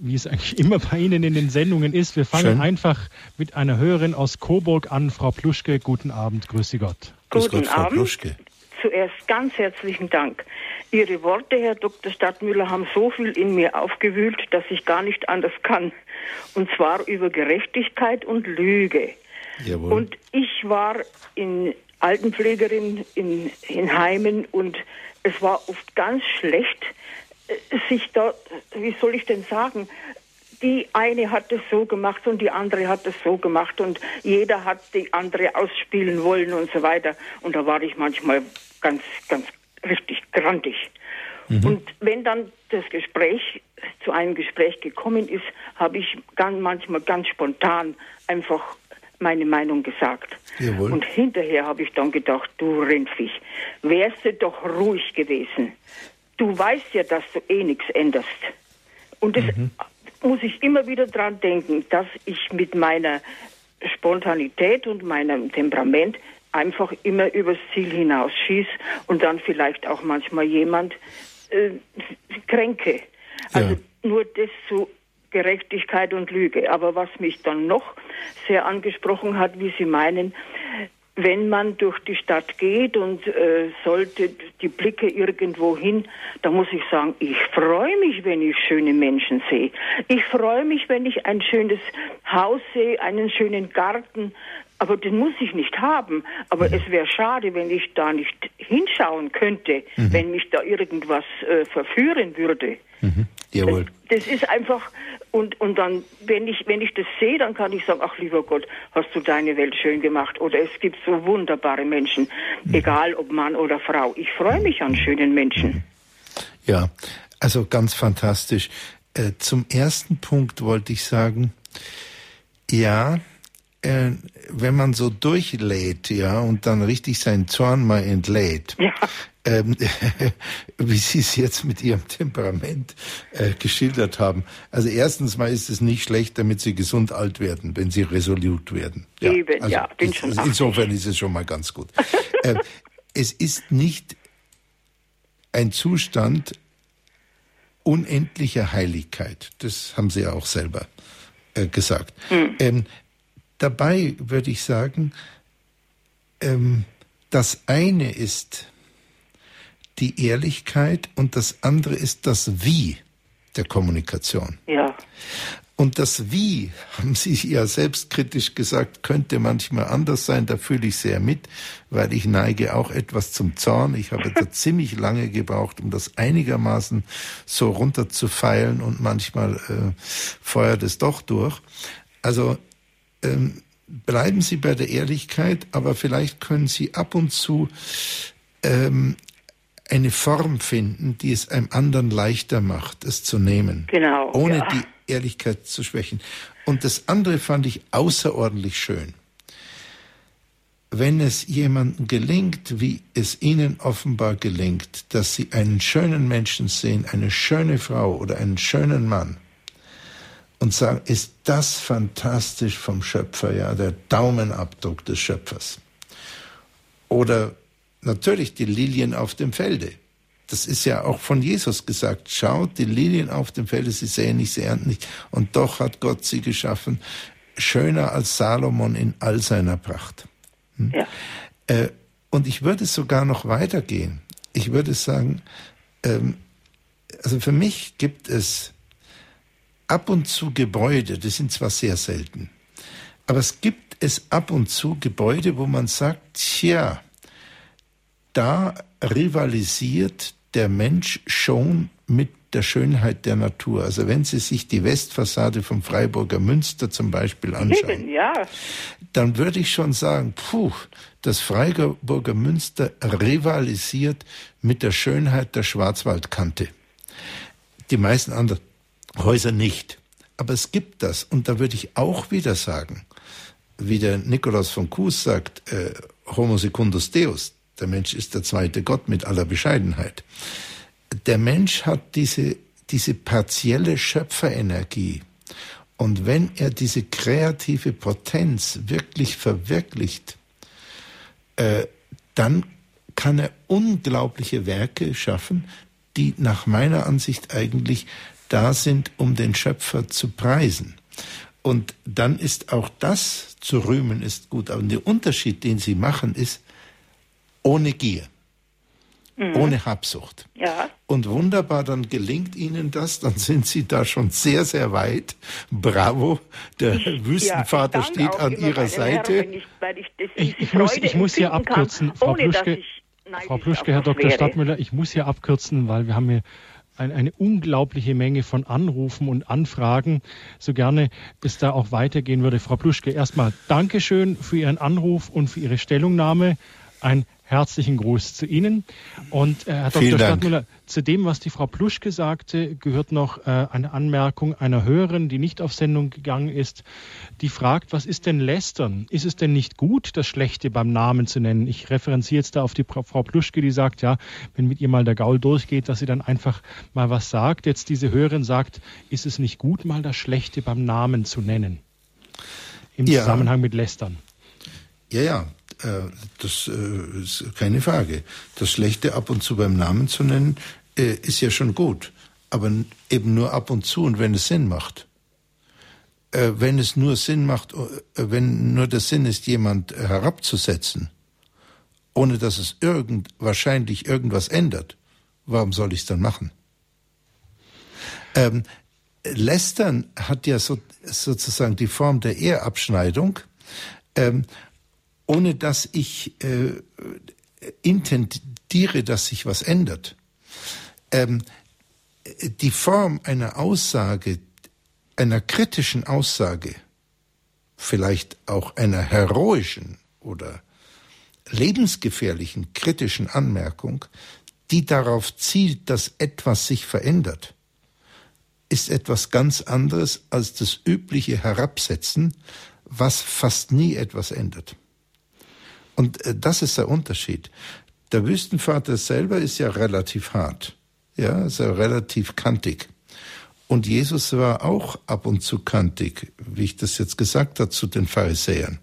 wie es eigentlich immer bei Ihnen in den Sendungen ist. Wir fangen Schön. einfach mit einer Hörerin aus Coburg an. Frau Pluschke, guten Abend, grüße Gott. Guten Gott, Abend. Pluschke. Zuerst ganz herzlichen Dank. Ihre Worte, Herr Dr. Stadtmüller, haben so viel in mir aufgewühlt, dass ich gar nicht anders kann. Und zwar über Gerechtigkeit und Lüge. Jawohl. Und ich war in Altenpflegerin in, in Heimen und es war oft ganz schlecht, äh, sich da, wie soll ich denn sagen, die eine hat es so gemacht und die andere hat es so gemacht und jeder hat die andere ausspielen wollen und so weiter. Und da war ich manchmal ganz, ganz richtig grantig. Mhm. Und wenn dann das Gespräch zu einem Gespräch gekommen ist, habe ich ganz, manchmal ganz spontan einfach meine Meinung gesagt. Jawohl. Und hinterher habe ich dann gedacht, du Rindviech, wärst du doch ruhig gewesen. Du weißt ja, dass du eh nichts änderst. Und das mhm. muss ich immer wieder dran denken, dass ich mit meiner Spontanität und meinem Temperament einfach immer übers Ziel hinausschieße und dann vielleicht auch manchmal jemand äh, kränke. Also ja. nur das zu Gerechtigkeit und Lüge. Aber was mich dann noch sehr angesprochen hat, wie Sie meinen, wenn man durch die Stadt geht und äh, sollte die Blicke irgendwo hin, da muss ich sagen, ich freue mich, wenn ich schöne Menschen sehe. Ich freue mich, wenn ich ein schönes Haus sehe, einen schönen Garten. Aber den muss ich nicht haben. Aber mhm. es wäre schade, wenn ich da nicht hinschauen könnte, mhm. wenn mich da irgendwas äh, verführen würde. Mhm. Jawohl. Das, das, ist einfach, und, und dann, wenn ich, wenn ich das sehe, dann kann ich sagen, ach lieber Gott, hast du deine Welt schön gemacht. Oder es gibt so wunderbare Menschen, mhm. egal ob Mann oder Frau. Ich freue mich an schönen Menschen. Ja, also ganz fantastisch. Äh, zum ersten Punkt wollte ich sagen, ja, äh, wenn man so durchlädt, ja, und dann richtig seinen Zorn mal entlädt, ja ähm, wie Sie es jetzt mit Ihrem Temperament äh, geschildert haben. Also erstens mal ist es nicht schlecht, damit Sie gesund alt werden, wenn Sie resolut werden. Ja, Eben, also ja, bin schon Insofern ist es schon mal ganz gut. äh, es ist nicht ein Zustand unendlicher Heiligkeit. Das haben Sie ja auch selber äh, gesagt. Hm. Ähm, dabei würde ich sagen, ähm, das eine ist die Ehrlichkeit und das andere ist das Wie der Kommunikation. Ja. Und das Wie, haben Sie ja selbstkritisch gesagt, könnte manchmal anders sein. Da fühle ich sehr mit, weil ich neige auch etwas zum Zorn. Ich habe da ziemlich lange gebraucht, um das einigermaßen so runterzufeilen und manchmal äh, feuert es doch durch. Also ähm, bleiben Sie bei der Ehrlichkeit, aber vielleicht können Sie ab und zu ähm, eine Form finden, die es einem anderen leichter macht, es zu nehmen. Genau. Ohne ja. die Ehrlichkeit zu schwächen. Und das andere fand ich außerordentlich schön. Wenn es jemandem gelingt, wie es Ihnen offenbar gelingt, dass Sie einen schönen Menschen sehen, eine schöne Frau oder einen schönen Mann und sagen, ist das fantastisch vom Schöpfer, ja, der Daumenabdruck des Schöpfers. Oder natürlich die Lilien auf dem Felde. Das ist ja auch von Jesus gesagt. Schaut, die Lilien auf dem Felde, sie säen nicht, sie ernten nicht. Und doch hat Gott sie geschaffen, schöner als Salomon in all seiner Pracht. Hm? Ja. Äh, und ich würde sogar noch weitergehen. Ich würde sagen, ähm, also für mich gibt es ab und zu Gebäude, die sind zwar sehr selten, aber es gibt es ab und zu Gebäude, wo man sagt, tja, da rivalisiert der Mensch schon mit der Schönheit der Natur. Also wenn Sie sich die Westfassade vom Freiburger Münster zum Beispiel anschauen, ja. dann würde ich schon sagen, puh, das Freiburger Münster rivalisiert mit der Schönheit der Schwarzwaldkante. Die meisten anderen Häuser nicht. Aber es gibt das. Und da würde ich auch wieder sagen, wie der Nikolaus von Kues sagt, äh, Homo secundus Deus, der Mensch ist der zweite Gott mit aller Bescheidenheit. Der Mensch hat diese, diese partielle Schöpferenergie. Und wenn er diese kreative Potenz wirklich verwirklicht, äh, dann kann er unglaubliche Werke schaffen, die nach meiner Ansicht eigentlich da sind, um den Schöpfer zu preisen. Und dann ist auch das zu rühmen, ist gut. Aber der Unterschied, den sie machen, ist ohne Gier, mhm. ohne Habsucht. Ja. Und wunderbar, dann gelingt ihnen das, dann sind sie da schon sehr, sehr weit. Bravo, der ich, Wüstenvater ja, steht an ihrer Seite. Ich, ich, ich, muss, ich muss hier abkürzen, Frau Pluschke. Frau Pluschke, Herr Dr. Stadtmüller, ich muss hier abkürzen, weil wir haben hier ein, eine unglaubliche Menge von Anrufen und Anfragen. So gerne es da auch weitergehen würde. Frau Pluschke, erstmal Dankeschön für Ihren Anruf und für Ihre Stellungnahme. Ein herzlichen Gruß zu Ihnen. Und äh, Herr Dr. Stadtmüller, zu dem, was die Frau Pluschke sagte, gehört noch äh, eine Anmerkung einer Hörerin, die nicht auf Sendung gegangen ist, die fragt, was ist denn Lästern? Ist es denn nicht gut, das Schlechte beim Namen zu nennen? Ich referenziere jetzt da auf die Frau Pluschke, die sagt, ja, wenn mit ihr mal der Gaul durchgeht, dass sie dann einfach mal was sagt. Jetzt diese Hörerin sagt, ist es nicht gut, mal das Schlechte beim Namen zu nennen? Im ja. Zusammenhang mit Lästern. Ja, ja, das äh, ist keine Frage. Das Schlechte ab und zu beim Namen zu nennen, äh, ist ja schon gut. Aber eben nur ab und zu und wenn es Sinn macht. Wenn es nur Sinn macht, wenn nur der Sinn ist, jemand herabzusetzen, ohne dass es irgend, wahrscheinlich irgendwas ändert, warum soll ich es dann machen? Ähm, Lästern hat ja so, sozusagen die Form der Ehrabschneidung. Ähm, ohne dass ich äh, intendiere, dass sich was ändert. Ähm, die Form einer Aussage, einer kritischen Aussage, vielleicht auch einer heroischen oder lebensgefährlichen kritischen Anmerkung, die darauf zielt, dass etwas sich verändert, ist etwas ganz anderes als das übliche Herabsetzen, was fast nie etwas ändert. Und äh, das ist der Unterschied. Der Wüstenvater selber ist ja relativ hart, ja, ist ja relativ kantig. Und Jesus war auch ab und zu kantig, wie ich das jetzt gesagt habe, zu den Pharisäern.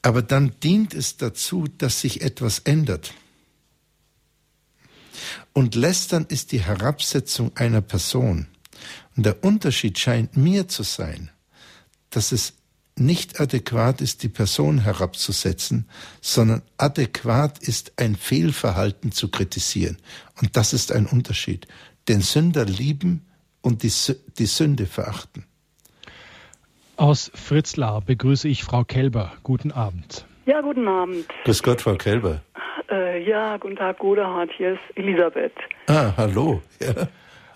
Aber dann dient es dazu, dass sich etwas ändert. Und lästern ist die Herabsetzung einer Person. Und der Unterschied scheint mir zu sein, dass es nicht adäquat ist, die Person herabzusetzen, sondern adäquat ist, ein Fehlverhalten zu kritisieren. Und das ist ein Unterschied. Den Sünder lieben und die, die Sünde verachten. Aus Fritzlar begrüße ich Frau Kelber. Guten Abend. Ja, guten Abend. Grüß Gott, Frau Kelber. Äh, ja, guten Tag, Godehard. Hier ist Elisabeth. Ah, hallo. Ja,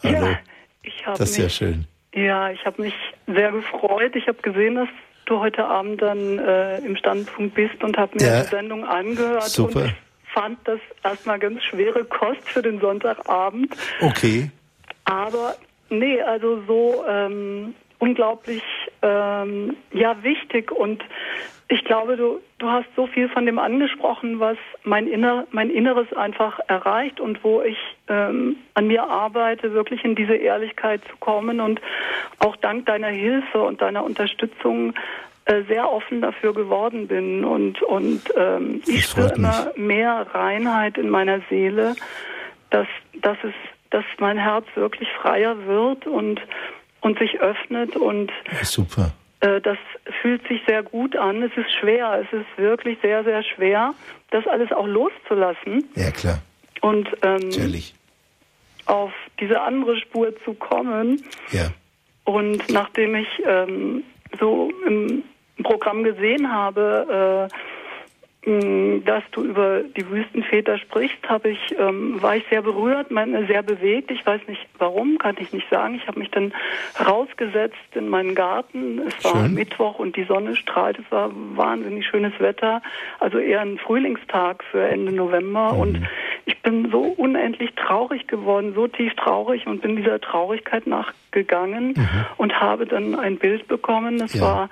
hallo. Ja, ich das ist mich, ja schön. Ja, ich habe mich sehr gefreut. Ich habe gesehen, dass du heute Abend dann äh, im Standpunkt bist und habe mir ja. die Sendung angehört Super. und fand das erstmal ganz schwere Kost für den Sonntagabend. Okay. Aber nee, also so ähm, unglaublich ähm, ja wichtig und ich glaube, du, du hast so viel von dem angesprochen, was mein, Inner, mein Inneres einfach erreicht und wo ich ähm, an mir arbeite, wirklich in diese Ehrlichkeit zu kommen und auch dank deiner Hilfe und deiner Unterstützung äh, sehr offen dafür geworden bin und, und ähm, ich spüre immer mehr Reinheit in meiner Seele, dass, dass, es, dass mein Herz wirklich freier wird und, und sich öffnet und ja, super das fühlt sich sehr gut an. Es ist schwer. Es ist wirklich sehr, sehr schwer, das alles auch loszulassen. Ja, klar. Und ähm, Natürlich. auf diese andere Spur zu kommen. Ja. Und nachdem ich ähm, so im Programm gesehen habe, äh, dass du über die Wüstenväter sprichst, habe ich ähm, war ich sehr berührt, meine, sehr bewegt. Ich weiß nicht warum, kann ich nicht sagen. Ich habe mich dann rausgesetzt in meinen Garten. Es war Schön. Mittwoch und die Sonne strahlt. Es war wahnsinnig schönes Wetter, also eher ein Frühlingstag für Ende November. Mhm. Und ich bin so unendlich traurig geworden, so tief traurig und bin dieser Traurigkeit nachgegangen mhm. und habe dann ein Bild bekommen. Es ja. war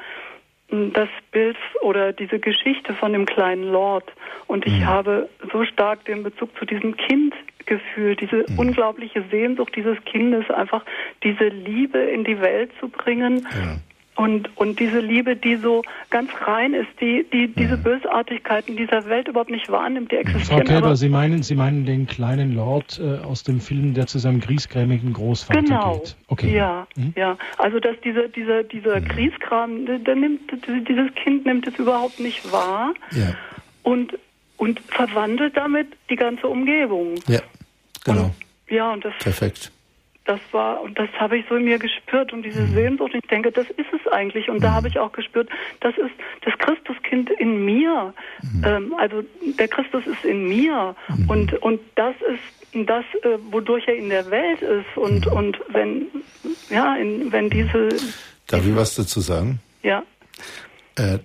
das Bild oder diese Geschichte von dem kleinen Lord. Und ich mhm. habe so stark den Bezug zu diesem Kind gefühlt, diese mhm. unglaubliche Sehnsucht dieses Kindes, einfach diese Liebe in die Welt zu bringen. Ja. Und, und diese Liebe, die so ganz rein ist, die, die diese mhm. Bösartigkeiten dieser Welt überhaupt nicht wahrnimmt, die existieren. Frau Kälber, Sie meinen, Sie meinen den kleinen Lord äh, aus dem Film, der zu seinem griesgrämigen Großvater genau. geht. Okay. Ja, mhm. ja. Also dass dieser, dieser, dieser mhm. Grieskram, der, der nimmt, dieses Kind nimmt es überhaupt nicht wahr. Ja. Und, und verwandelt damit die ganze Umgebung. Ja, genau. Und, ja, und das. Perfekt das war, und das habe ich so in mir gespürt und diese mhm. Sehnsucht, ich denke, das ist es eigentlich. Und mhm. da habe ich auch gespürt, das ist das Christuskind in mir. Mhm. Ähm, also der Christus ist in mir. Mhm. Und, und das ist das, äh, wodurch er in der Welt ist. Und, mhm. und wenn, ja, in, wenn diese. Darf ich was dazu sagen? Ja. Äh,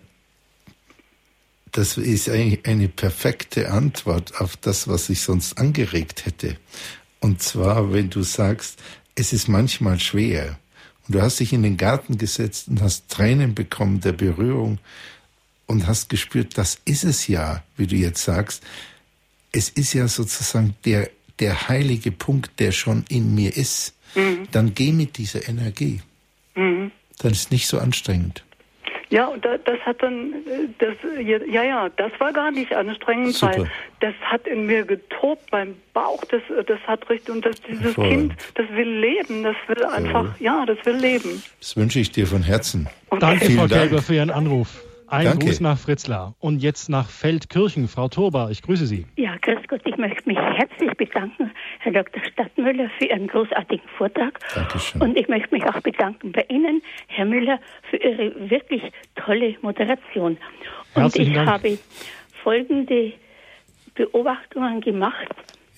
das ist eigentlich eine perfekte Antwort auf das, was ich sonst angeregt hätte. Und zwar, wenn du sagst, es ist manchmal schwer. Und du hast dich in den Garten gesetzt und hast Tränen bekommen der Berührung und hast gespürt, das ist es ja, wie du jetzt sagst. Es ist ja sozusagen der, der heilige Punkt, der schon in mir ist. Mhm. Dann geh mit dieser Energie. Mhm. Dann ist es nicht so anstrengend. Ja, und das, das hat dann, äh, das, ja, ja, das war gar nicht anstrengend, Super. weil das hat in mir getobt beim Bauch, das, das hat richtig, und das, dieses Voll. Kind, das will leben, das will einfach, ja, das will leben. Das wünsche ich dir von Herzen. Okay. Danke, Frau Kälber, für Ihren Anruf. Ein Danke. Gruß nach Fritzlar. Und jetzt nach Feldkirchen. Frau Turba, ich grüße Sie. Ja, grüß Gott. Ich möchte mich herzlich bedanken, Herr Dr. Stadtmüller, für Ihren großartigen Vortrag. Dankeschön. Und ich möchte mich auch bedanken bei Ihnen, Herr Müller, für Ihre wirklich tolle Moderation. Und ich Dank. habe folgende Beobachtungen gemacht,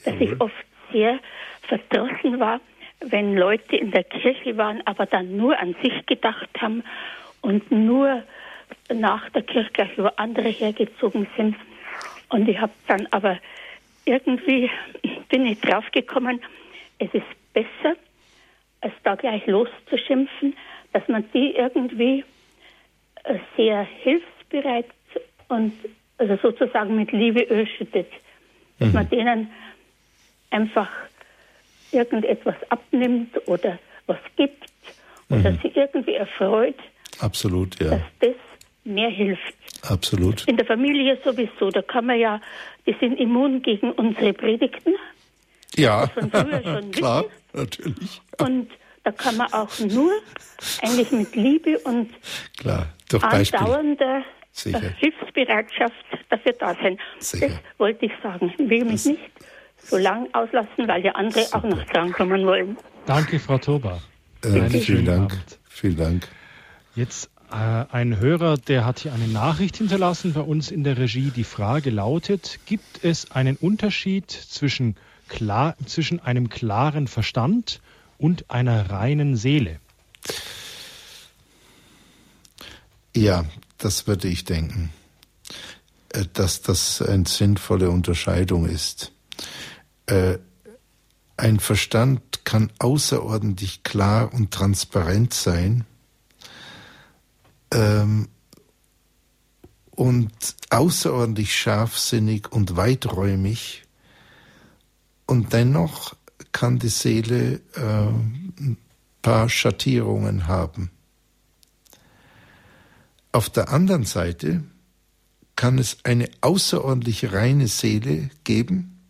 dass ich oft sehr verdrossen war, wenn Leute in der Kirche waren, aber dann nur an sich gedacht haben und nur nach der Kirche über andere hergezogen sind. Und ich habe dann aber irgendwie bin ich draufgekommen, es ist besser, als da gleich loszuschimpfen, dass man die irgendwie äh, sehr hilfsbereit und also sozusagen mit Liebe überschüttet. Dass mhm. man denen einfach irgendetwas abnimmt oder was gibt oder mhm. sie irgendwie erfreut. Absolut, ja. Dass das mehr hilft. Absolut. In der Familie sowieso, da kann man ja, die sind immun gegen unsere Predigten. Ja, von früher schon klar, wissen. natürlich. Und da kann man auch nur eigentlich mit Liebe und klar, durch andauernder Sicher. Hilfsbereitschaft dafür da sein. Sicher. Das wollte ich sagen. Ich will mich das nicht so lang auslassen, weil ja andere Super. auch noch drankommen wollen. Danke, Frau Toba. Äh, vielen Dank. Abend. Vielen Dank. Jetzt ein Hörer, der hat hier eine Nachricht hinterlassen bei uns in der Regie. Die Frage lautet, gibt es einen Unterschied zwischen, klar, zwischen einem klaren Verstand und einer reinen Seele? Ja, das würde ich denken, äh, dass das eine sinnvolle Unterscheidung ist. Äh, ein Verstand kann außerordentlich klar und transparent sein ähm, und außerordentlich scharfsinnig und weiträumig. Und dennoch kann die Seele äh, ein paar Schattierungen haben. Auf der anderen Seite kann es eine außerordentlich reine Seele geben,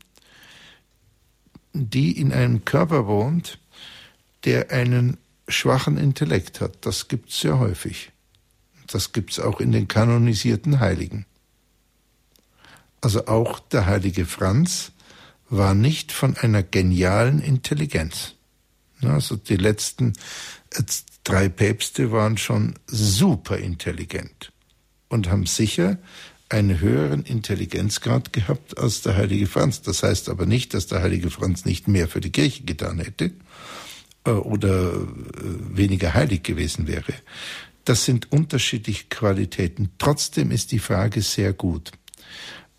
die in einem Körper wohnt, der einen schwachen Intellekt hat. Das gibt es sehr häufig. Das gibt es auch in den kanonisierten Heiligen. Also auch der heilige Franz war nicht von einer genialen Intelligenz. Also die letzten äh, drei Päpste waren schon super intelligent und haben sicher einen höheren Intelligenzgrad gehabt als der heilige Franz. Das heißt aber nicht, dass der heilige Franz nicht mehr für die Kirche getan hätte äh, oder äh, weniger heilig gewesen wäre. Das sind unterschiedliche Qualitäten. Trotzdem ist die Frage sehr gut.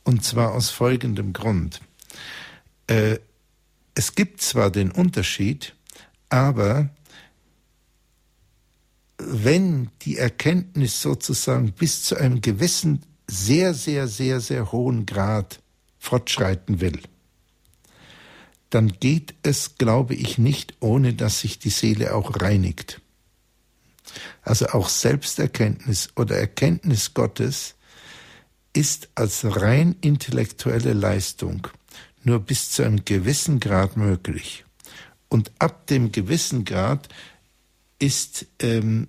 Und zwar aus folgendem Grund. Äh, es gibt zwar den Unterschied, aber wenn die Erkenntnis sozusagen bis zu einem gewissen sehr, sehr, sehr, sehr hohen Grad fortschreiten will, dann geht es, glaube ich, nicht, ohne dass sich die Seele auch reinigt. Also auch Selbsterkenntnis oder Erkenntnis Gottes ist als rein intellektuelle Leistung nur bis zu einem gewissen Grad möglich. Und ab dem gewissen Grad ist, ähm,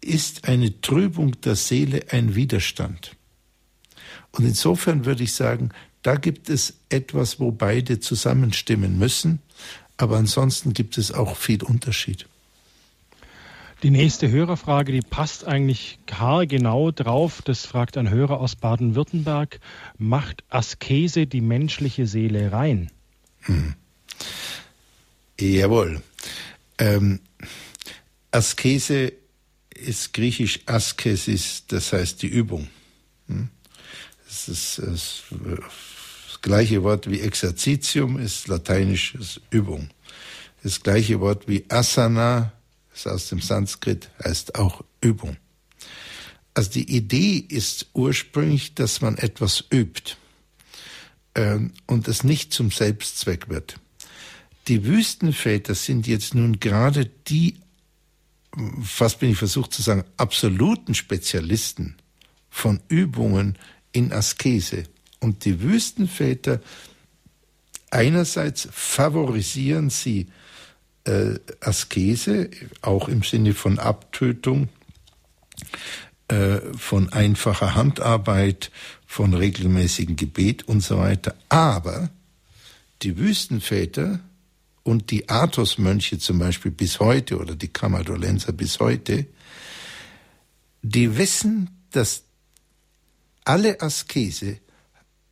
ist eine Trübung der Seele ein Widerstand. Und insofern würde ich sagen, da gibt es etwas, wo beide zusammenstimmen müssen, aber ansonsten gibt es auch viel Unterschied. Die nächste Hörerfrage, die passt eigentlich haargenau drauf. Das fragt ein Hörer aus Baden-Württemberg. Macht Askese die menschliche Seele rein? Hm. Jawohl. Ähm, Askese ist griechisch Askesis, das heißt die Übung. Hm? Das ist das, das gleiche Wort wie Exerzitium, ist lateinisch Übung. Das gleiche Wort wie Asana, ist aus dem Sanskrit, heißt auch Übung. Also die Idee ist ursprünglich, dass man etwas übt äh, und es nicht zum Selbstzweck wird. Die Wüstenväter sind jetzt nun gerade die, fast bin ich versucht zu sagen, absoluten Spezialisten von Übungen in Askese. Und die Wüstenväter, einerseits favorisieren sie äh, Askese, auch im Sinne von Abtötung, äh, von einfacher Handarbeit, von regelmäßigem Gebet und so weiter. Aber die Wüstenväter und die Athos-Mönche zum Beispiel bis heute oder die Kamadolenser bis heute, die wissen, dass alle Askese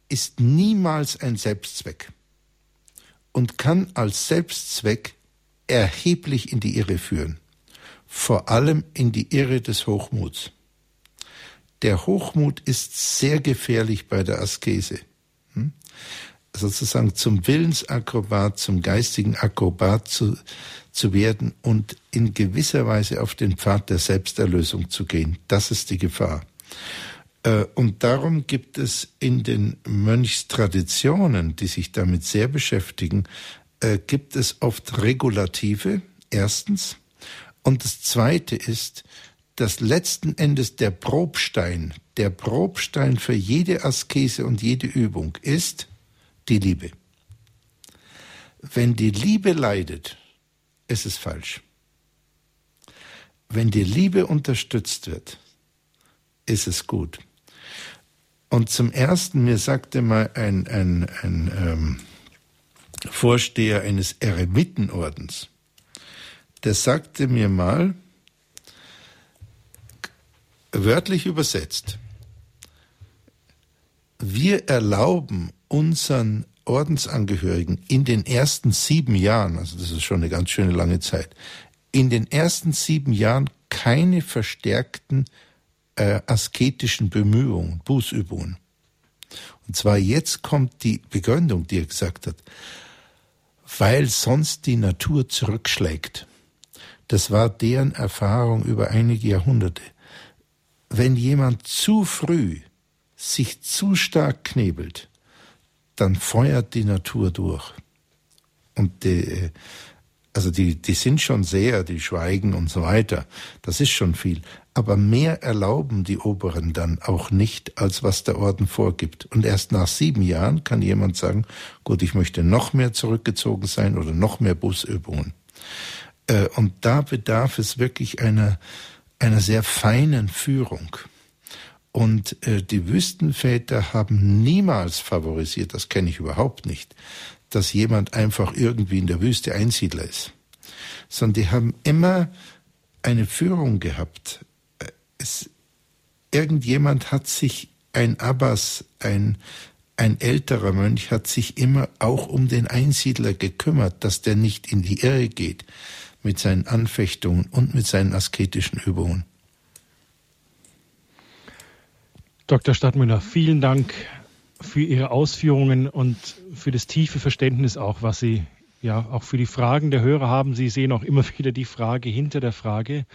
ist niemals ein Selbstzweck und kann als Selbstzweck erheblich in die Irre führen, vor allem in die Irre des Hochmuts. Der Hochmut ist sehr gefährlich bei der Askese. Hm? Sozusagen zum Willensakrobat, zum geistigen Akrobat zu, zu werden und in gewisser Weise auf den Pfad der Selbsterlösung zu gehen. Das ist die Gefahr. Äh, und darum gibt es in den Mönchstraditionen, die sich damit sehr beschäftigen, äh, gibt es oft Regulative, erstens. Und das Zweite ist, dass letzten Endes der Probstein, der Probstein für jede Askese und jede Übung ist die Liebe. Wenn die Liebe leidet, ist es falsch. Wenn die Liebe unterstützt wird, ist es gut. Und zum Ersten, mir sagte mal ein, ein, ein ähm, Vorsteher eines Eremitenordens, der sagte mir mal, wörtlich übersetzt, wir erlauben unseren Ordensangehörigen in den ersten sieben Jahren, also das ist schon eine ganz schöne lange Zeit, in den ersten sieben Jahren keine verstärkten äh, asketischen Bemühungen, Bußübungen. Und zwar jetzt kommt die Begründung, die er gesagt hat weil sonst die Natur zurückschlägt. Das war deren Erfahrung über einige Jahrhunderte. Wenn jemand zu früh sich zu stark knebelt, dann feuert die Natur durch. Und die, also die, die sind schon sehr, die schweigen und so weiter. Das ist schon viel. Aber mehr erlauben die Oberen dann auch nicht, als was der Orden vorgibt. Und erst nach sieben Jahren kann jemand sagen, gut, ich möchte noch mehr zurückgezogen sein oder noch mehr Busübungen. Äh, und da bedarf es wirklich einer, einer sehr feinen Führung. Und äh, die Wüstenväter haben niemals favorisiert, das kenne ich überhaupt nicht, dass jemand einfach irgendwie in der Wüste Einsiedler ist, sondern die haben immer eine Führung gehabt, es, irgendjemand hat sich, ein Abbas, ein, ein älterer Mönch hat sich immer auch um den Einsiedler gekümmert, dass der nicht in die Irre geht mit seinen Anfechtungen und mit seinen asketischen Übungen. Dr. Stadtmüller, vielen Dank für Ihre Ausführungen und für das tiefe Verständnis auch, was Sie ja auch für die Fragen der Hörer haben. Sie sehen auch immer wieder die Frage hinter der Frage.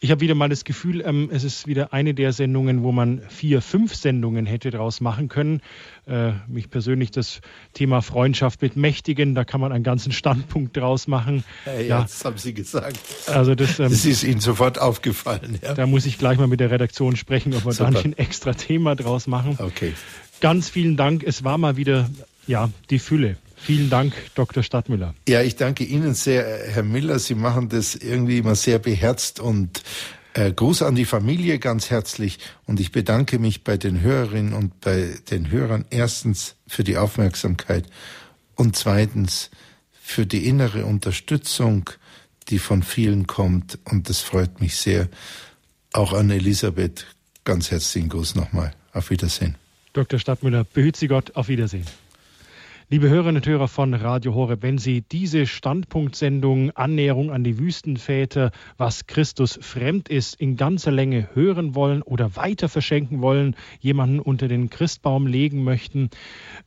Ich habe wieder mal das Gefühl, ähm, es ist wieder eine der Sendungen, wo man vier, fünf Sendungen hätte daraus machen können. Äh, mich persönlich das Thema Freundschaft mit Mächtigen, da kann man einen ganzen Standpunkt draus machen. Ja, ja, das haben Sie gesagt. Also das, ähm, das ist Ihnen sofort aufgefallen. Ja. Da muss ich gleich mal mit der Redaktion sprechen, ob wir Super. da nicht ein extra Thema draus machen. Okay. Ganz vielen Dank. Es war mal wieder ja, die Fülle. Vielen Dank, Dr. Stadtmüller. Ja, ich danke Ihnen sehr, Herr Miller. Sie machen das irgendwie immer sehr beherzt und äh, Gruß an die Familie ganz herzlich und ich bedanke mich bei den Hörerinnen und bei den Hörern erstens für die Aufmerksamkeit und zweitens für die innere Unterstützung, die von vielen kommt und das freut mich sehr. Auch an Elisabeth ganz herzlichen Gruß nochmal. Auf Wiedersehen. Dr. Stadtmüller, behüt Sie Gott. Auf Wiedersehen. Liebe Hörerinnen und Hörer von Radio Horeb, wenn Sie diese Standpunktsendung Annäherung an die Wüstenväter, was Christus fremd ist, in ganzer Länge hören wollen oder weiter verschenken wollen, jemanden unter den Christbaum legen möchten,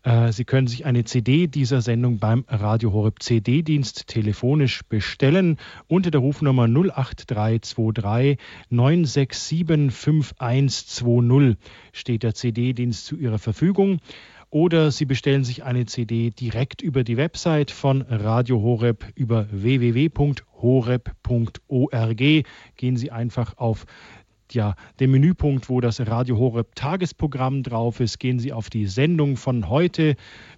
äh, Sie können sich eine CD dieser Sendung beim Radio Horeb CD-Dienst telefonisch bestellen unter der Rufnummer 08323 967 5120 steht der CD-Dienst zu Ihrer Verfügung oder Sie bestellen sich eine CD direkt über die Website von Radio Horeb über www.horeb.org. Gehen Sie einfach auf ja, den Menüpunkt, wo das Radio Horeb Tagesprogramm drauf ist, gehen Sie auf die Sendung von heute.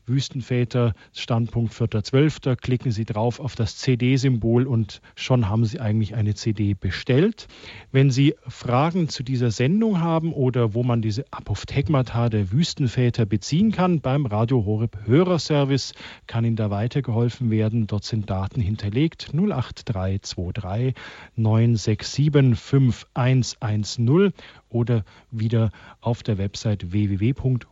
Wüstenväter, Standpunkt 4.12. Klicken Sie drauf auf das CD-Symbol und schon haben Sie eigentlich eine CD bestellt. Wenn Sie Fragen zu dieser Sendung haben oder wo man diese Apophthegmata der Wüstenväter beziehen kann, beim Radio Horeb Hörerservice kann Ihnen da weitergeholfen werden. Dort sind Daten hinterlegt 08323 967 5110 oder wieder auf der Website www.horeb.org.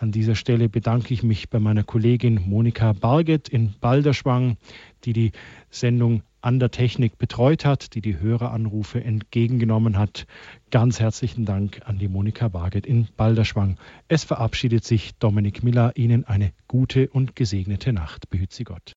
An dieser Stelle bedanke ich mich bei meiner Kollegin Monika Barget in Balderschwang, die die Sendung an der Technik betreut hat, die die Höreranrufe entgegengenommen hat. Ganz herzlichen Dank an die Monika Barget in Balderschwang. Es verabschiedet sich Dominik Miller. Ihnen eine gute und gesegnete Nacht. Behüt Sie Gott.